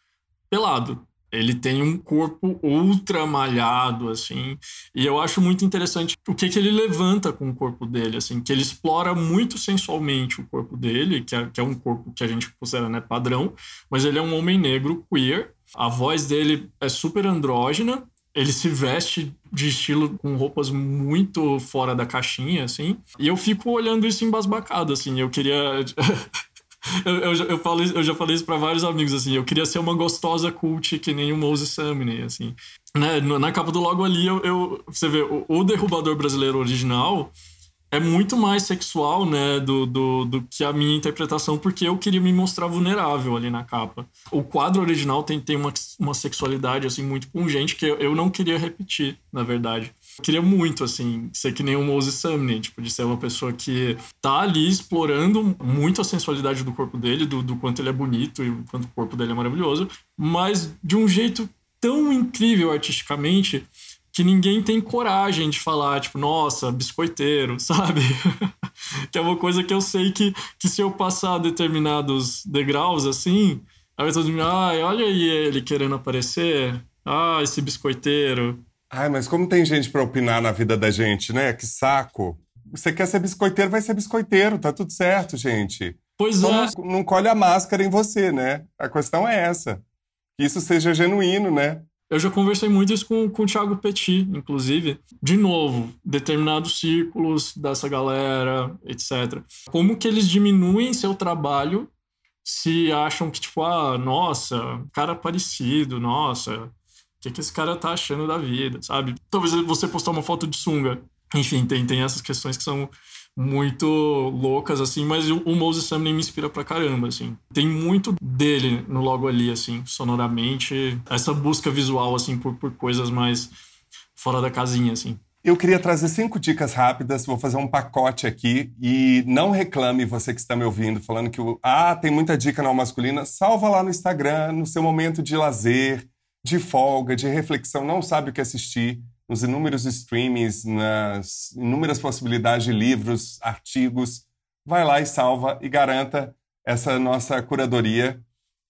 [SPEAKER 1] pelado. Ele tem um corpo ultra malhado, assim, e eu acho muito interessante o que, que ele levanta com o corpo dele, assim, que ele explora muito sensualmente o corpo dele, que é, que é um corpo que a gente considera né, padrão, mas ele é um homem negro, queer, a voz dele é super andrógena, ele se veste de estilo com roupas muito fora da caixinha, assim. E eu fico olhando isso embasbacado, assim. Eu queria. eu, eu, eu, falo, eu já falei isso pra vários amigos, assim. Eu queria ser uma gostosa cult que nem o Moses Sumney, assim. Né? Na capa do logo ali, eu, eu você vê, o, o Derrubador Brasileiro original é muito mais sexual, né, do, do, do, que a minha interpretação, porque eu queria me mostrar vulnerável ali na capa. O quadro original tem, tem uma, uma sexualidade, assim, muito pungente que eu, não queria repetir, na verdade. Eu queria muito, assim, ser que nem o Moses Sumney, tipo, de ser uma pessoa que tá ali explorando muito a sensualidade do corpo dele, do, do quanto ele é bonito e o quanto o corpo dele é maravilhoso, mas de um jeito tão incrível artisticamente que ninguém tem coragem de falar, tipo, nossa, biscoiteiro, sabe? que é uma coisa que eu sei que, que se eu passar determinados degraus assim, aí todo mundo, ai, olha aí ele querendo aparecer, ah, esse biscoiteiro.
[SPEAKER 2] Ai, mas como tem gente para opinar na vida da gente, né? Que saco. Você quer ser biscoiteiro, vai ser biscoiteiro, tá tudo certo, gente.
[SPEAKER 1] Pois Só
[SPEAKER 2] é. Não, não colhe a máscara em você, né? A questão é essa. Que isso seja genuíno, né?
[SPEAKER 1] Eu já conversei muito isso com, com o Thiago Petit, inclusive. De novo, determinados círculos dessa galera, etc. Como que eles diminuem seu trabalho se acham que, tipo, ah, nossa, cara parecido, nossa, o que, que esse cara tá achando da vida, sabe? Talvez você postar uma foto de sunga. Enfim, tem, tem essas questões que são muito loucas, assim, mas o, o Moses Sumney me inspira pra caramba, assim. Tem muito dele no logo ali, assim, sonoramente. Essa busca visual, assim, por, por coisas mais fora da casinha, assim.
[SPEAKER 2] Eu queria trazer cinco dicas rápidas, vou fazer um pacote aqui e não reclame você que está me ouvindo falando que ah, tem muita dica na masculina, salva lá no Instagram, no seu momento de lazer, de folga, de reflexão, não sabe o que assistir nos inúmeros streamings, nas inúmeras possibilidades de livros, artigos. Vai lá e salva e garanta essa nossa curadoria,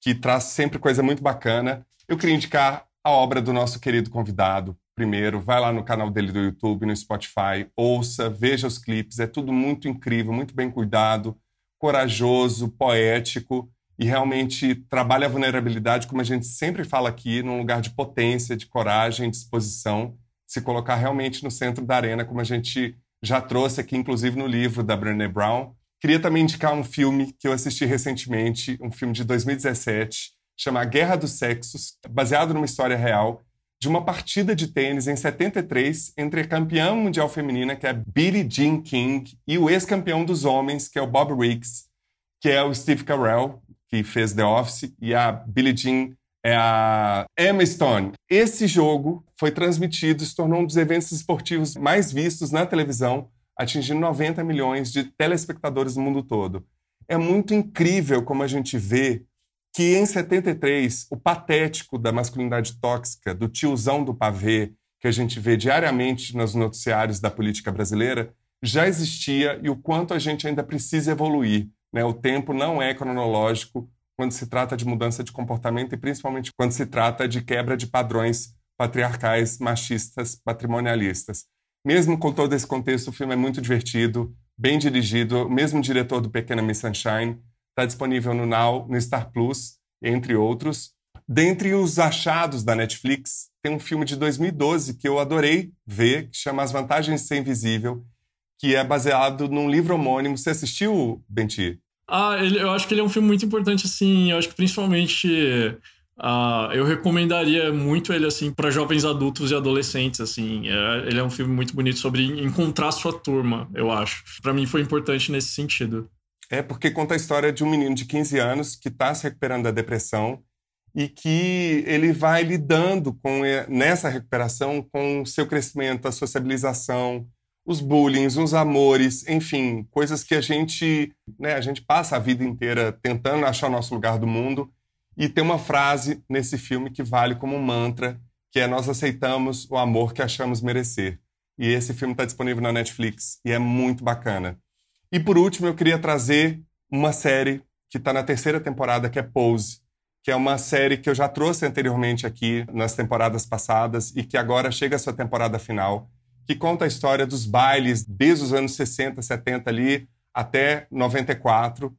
[SPEAKER 2] que traz sempre coisa muito bacana. Eu queria indicar a obra do nosso querido convidado. Primeiro, vai lá no canal dele do YouTube, no Spotify, ouça, veja os clipes, é tudo muito incrível, muito bem cuidado, corajoso, poético e realmente trabalha a vulnerabilidade, como a gente sempre fala aqui, num lugar de potência, de coragem, disposição se colocar realmente no centro da arena, como a gente já trouxe aqui, inclusive no livro da Brené Brown. Queria também indicar um filme que eu assisti recentemente, um filme de 2017, chama Guerra dos Sexos, baseado numa história real de uma partida de tênis em 73 entre a campeã mundial feminina, que é Billie Jean King, e o ex-campeão dos homens, que é o Bob Riggs, que é o Steve Carell, que fez The Office, e a Billie Jean é a Emma Stone. Esse jogo foi transmitido, se tornou um dos eventos esportivos mais vistos na televisão, atingindo 90 milhões de telespectadores no mundo todo. É muito incrível como a gente vê que em 73, o patético da masculinidade tóxica, do tiozão do pavê, que a gente vê diariamente nos noticiários da política brasileira, já existia e o quanto a gente ainda precisa evoluir. Né? O tempo não é cronológico quando se trata de mudança de comportamento e principalmente quando se trata de quebra de padrões patriarcais, machistas, patrimonialistas. Mesmo com todo esse contexto, o filme é muito divertido, bem dirigido. Mesmo diretor do Pequena Miss Sunshine está disponível no Now, no Star Plus, entre outros. Dentre os achados da Netflix, tem um filme de 2012 que eu adorei ver, que chama As Vantagens de Ser Invisível, que é baseado num livro homônimo. Você assistiu, Benti?
[SPEAKER 1] Ah, ele, eu acho que ele é um filme muito importante, assim. Eu acho que principalmente Uh, eu recomendaria muito ele assim para jovens adultos e adolescentes assim é, ele é um filme muito bonito sobre encontrar sua turma eu acho para mim foi importante nesse sentido
[SPEAKER 2] é porque conta a história de um menino de 15 anos que está se recuperando da depressão e que ele vai lidando com nessa recuperação com o seu crescimento a sociabilização os bullying, os amores, enfim, coisas que a gente, né, a gente passa a vida inteira tentando achar o nosso lugar do mundo e tem uma frase nesse filme que vale como um mantra, que é nós aceitamos o amor que achamos merecer. E esse filme está disponível na Netflix e é muito bacana. E por último, eu queria trazer uma série que está na terceira temporada, que é Pose, que é uma série que eu já trouxe anteriormente aqui nas temporadas passadas e que agora chega à sua temporada final, que conta a história dos bailes desde os anos 60, 70 ali até 94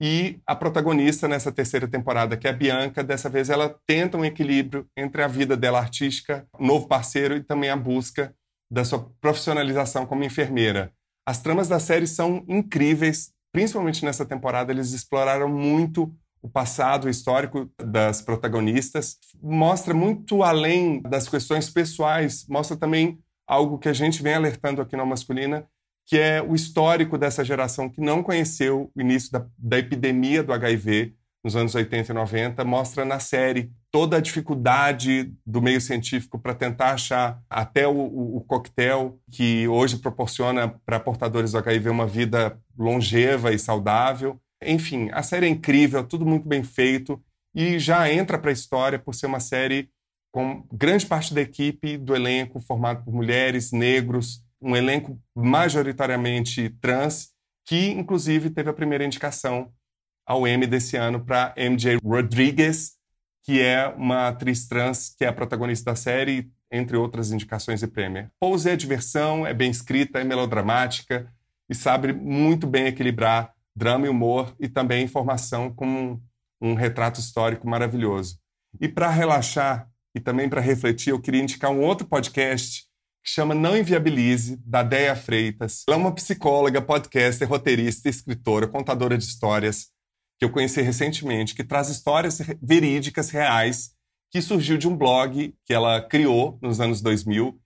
[SPEAKER 2] e a protagonista nessa terceira temporada, que é a Bianca, dessa vez ela tenta um equilíbrio entre a vida dela artística, novo parceiro e também a busca da sua profissionalização como enfermeira. As tramas da série são incríveis, principalmente nessa temporada, eles exploraram muito o passado histórico das protagonistas, mostra muito além das questões pessoais, mostra também algo que a gente vem alertando aqui na Masculina, que é o histórico dessa geração que não conheceu o início da, da epidemia do HIV nos anos 80 e 90, mostra na série toda a dificuldade do meio científico para tentar achar até o, o, o, coquetel que hoje proporciona para portadores do HIV uma vida longeva e saudável. Enfim, a série é incrível, tudo muito bem feito e já entra para a história por ser uma série com grande parte da equipe do elenco formado por mulheres, negros, um elenco majoritariamente trans, que inclusive teve a primeira indicação ao Emmy desse ano para MJ Rodriguez, que é uma atriz trans que é a protagonista da série, entre outras indicações e prêmio. Pose é diversão, é bem escrita, é melodramática e sabe muito bem equilibrar drama e humor e também informação com um, um retrato histórico maravilhoso. E para relaxar e também para refletir, eu queria indicar um outro podcast que chama Não Inviabilize, da Deia Freitas. Ela é uma psicóloga, podcaster, roteirista, escritora, contadora de histórias, que eu conheci recentemente, que traz histórias verídicas, reais, que surgiu de um blog que ela criou nos anos 2000,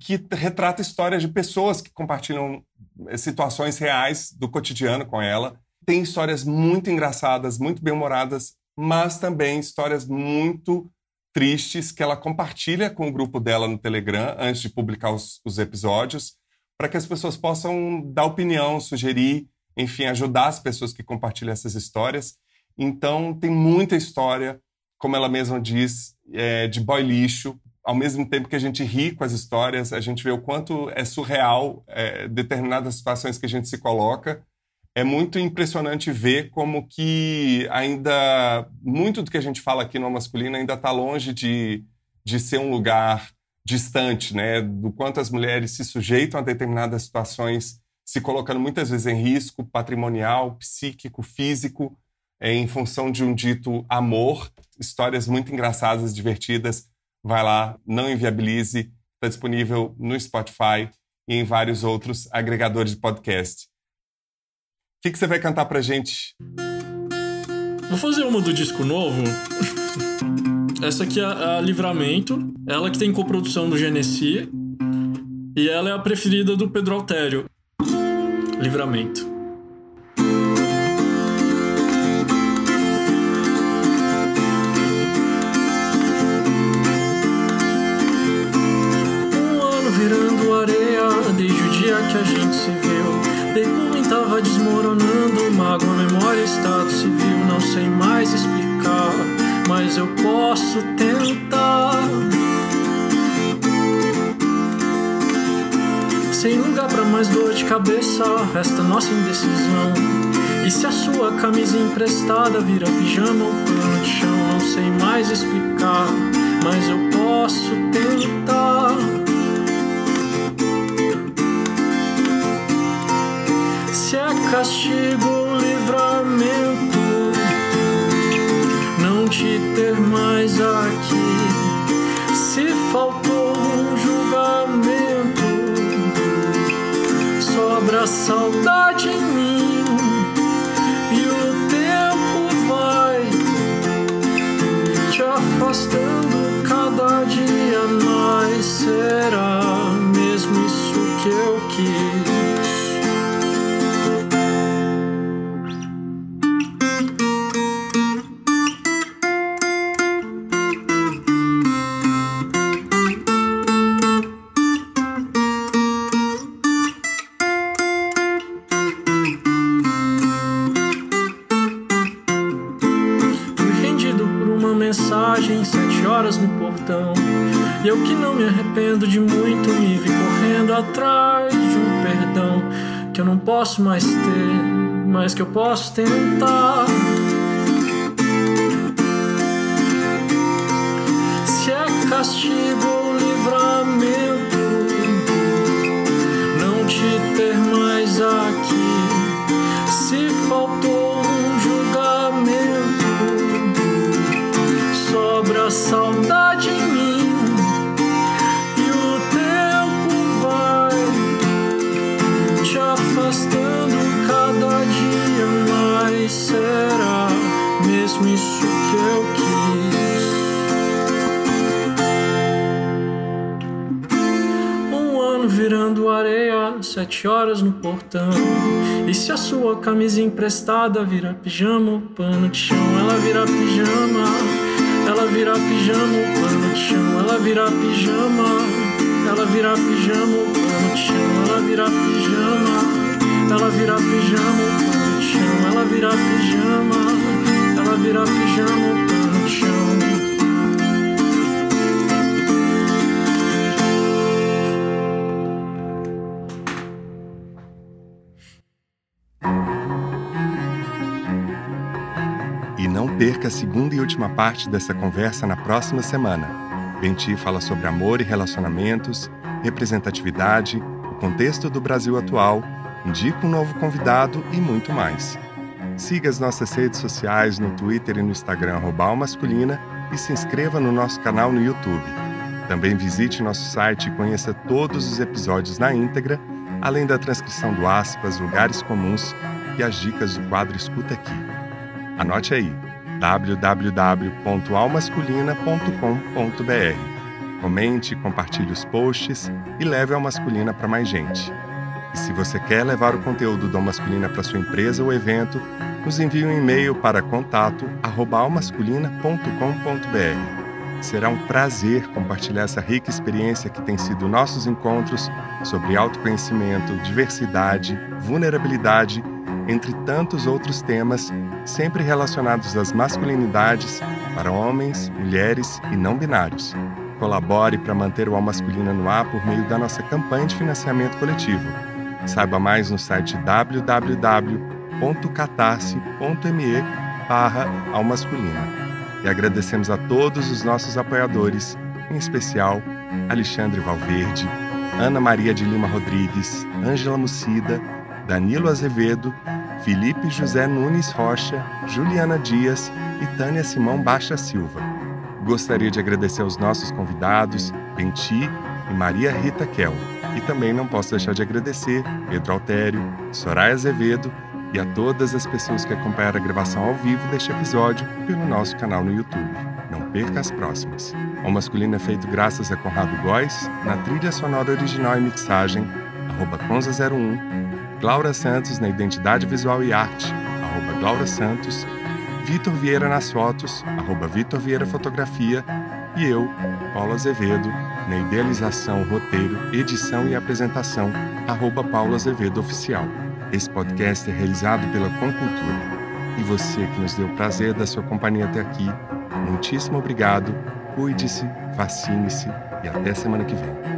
[SPEAKER 2] que retrata histórias de pessoas que compartilham eh, situações reais do cotidiano com ela. Tem histórias muito engraçadas, muito bem-humoradas, mas também histórias muito tristes que ela compartilha com o grupo dela no Telegram antes de publicar os, os episódios, para que as pessoas possam dar opinião, sugerir, enfim, ajudar as pessoas que compartilham essas histórias. Então, tem muita história, como ela mesma diz, é, de boy lixo. Ao mesmo tempo que a gente ri com as histórias, a gente vê o quanto é surreal é, determinadas situações que a gente se coloca é muito impressionante ver como que ainda muito do que a gente fala aqui no masculino ainda está longe de, de ser um lugar distante, né? Do quanto as mulheres se sujeitam a determinadas situações, se colocando muitas vezes em risco patrimonial, psíquico, físico, é, em função de um dito amor. Histórias muito engraçadas, divertidas. Vai lá, não inviabilize. Está disponível no Spotify e em vários outros agregadores de podcast. O que, que você vai cantar pra gente?
[SPEAKER 1] Vou fazer uma do disco novo. Essa aqui é a Livramento, ela que tem coprodução do Genesi. E ela é a preferida do Pedro Altério. Livramento. Um Mágoa, memória, estado civil, não sei mais explicar. posso tentar. Sem lugar para mais dor de cabeça, resta nossa indecisão. E se a sua camisa emprestada vira pijama ou pano de chão, não sei mais explicar, mas eu posso tentar. Castigo ou livramento, não te ter mais aqui. Se faltou um julgamento, sobra saudade em mim. E o tempo vai te afastando cada dia mais. Será mesmo isso que eu quis? Posso mais ter, mas que eu posso tentar. Se é castigo ou livramento, não te ter mais aqui. Se faltou um julgamento, sobra saudade em mim. Será mesmo isso que eu quis? Um ano virando areia, sete horas no portão. E se a sua camisa emprestada vira pijama, o pano de chão, ela vira pijama. Ela vira pijama, o pano de chão, ela vira pijama. Ela vira pijama, o pano de chão, ela vira pijama. Ela vira pijama, ela vira pijama. Ela vira pijama, de chão.
[SPEAKER 2] E não perca a segunda e última parte dessa conversa na próxima semana. Benti fala sobre amor e relacionamentos, representatividade, o contexto do Brasil atual, indica um novo convidado e muito mais. Siga as nossas redes sociais no Twitter e no Instagram arroba Masculina e se inscreva no nosso canal no YouTube. Também visite nosso site e conheça todos os episódios na íntegra, além da transcrição do aspas, lugares comuns e as dicas do quadro Escuta Aqui. Anote aí www.almasculina.com.br. Comente, compartilhe os posts e leve a Masculina para mais gente. E se você quer levar o conteúdo do Masculina para sua empresa ou evento, nos envie um e-mail para contato@almasculina.com.br. Será um prazer compartilhar essa rica experiência que tem sido nossos encontros sobre autoconhecimento, diversidade, vulnerabilidade, entre tantos outros temas, sempre relacionados às masculinidades para homens, mulheres e não binários. Colabore para manter o Al Masculina no ar por meio da nossa campanha de financiamento coletivo. Saiba mais no site www.catarse.me barra Almasculina. E agradecemos a todos os nossos apoiadores, em especial Alexandre Valverde, Ana Maria de Lima Rodrigues, Ângela Mucida, Danilo Azevedo, Felipe José Nunes Rocha, Juliana Dias e Tânia Simão Baixa Silva. Gostaria de agradecer aos nossos convidados, Benti e Maria Rita Kel. E também não posso deixar de agradecer Pedro Altério, Soraya Azevedo e a todas as pessoas que acompanharam a gravação ao vivo deste episódio pelo nosso canal no YouTube. Não perca as próximas. O Masculino é feito graças a Conrado Góes, na trilha sonora original e mixagem, arroba Conza01, Glaura Santos na identidade visual e arte, arroba Glaura Santos, Vitor Vieira nas fotos, arroba Vitor Vieira Fotografia, e eu, Paulo Azevedo, na idealização, roteiro, edição e apresentação, arroba Paulo Azevedo Oficial. Esse podcast é realizado pela Concultura. E você que nos deu o prazer da sua companhia até aqui, Muitíssimo obrigado, cuide-se, vacine-se e até semana que vem.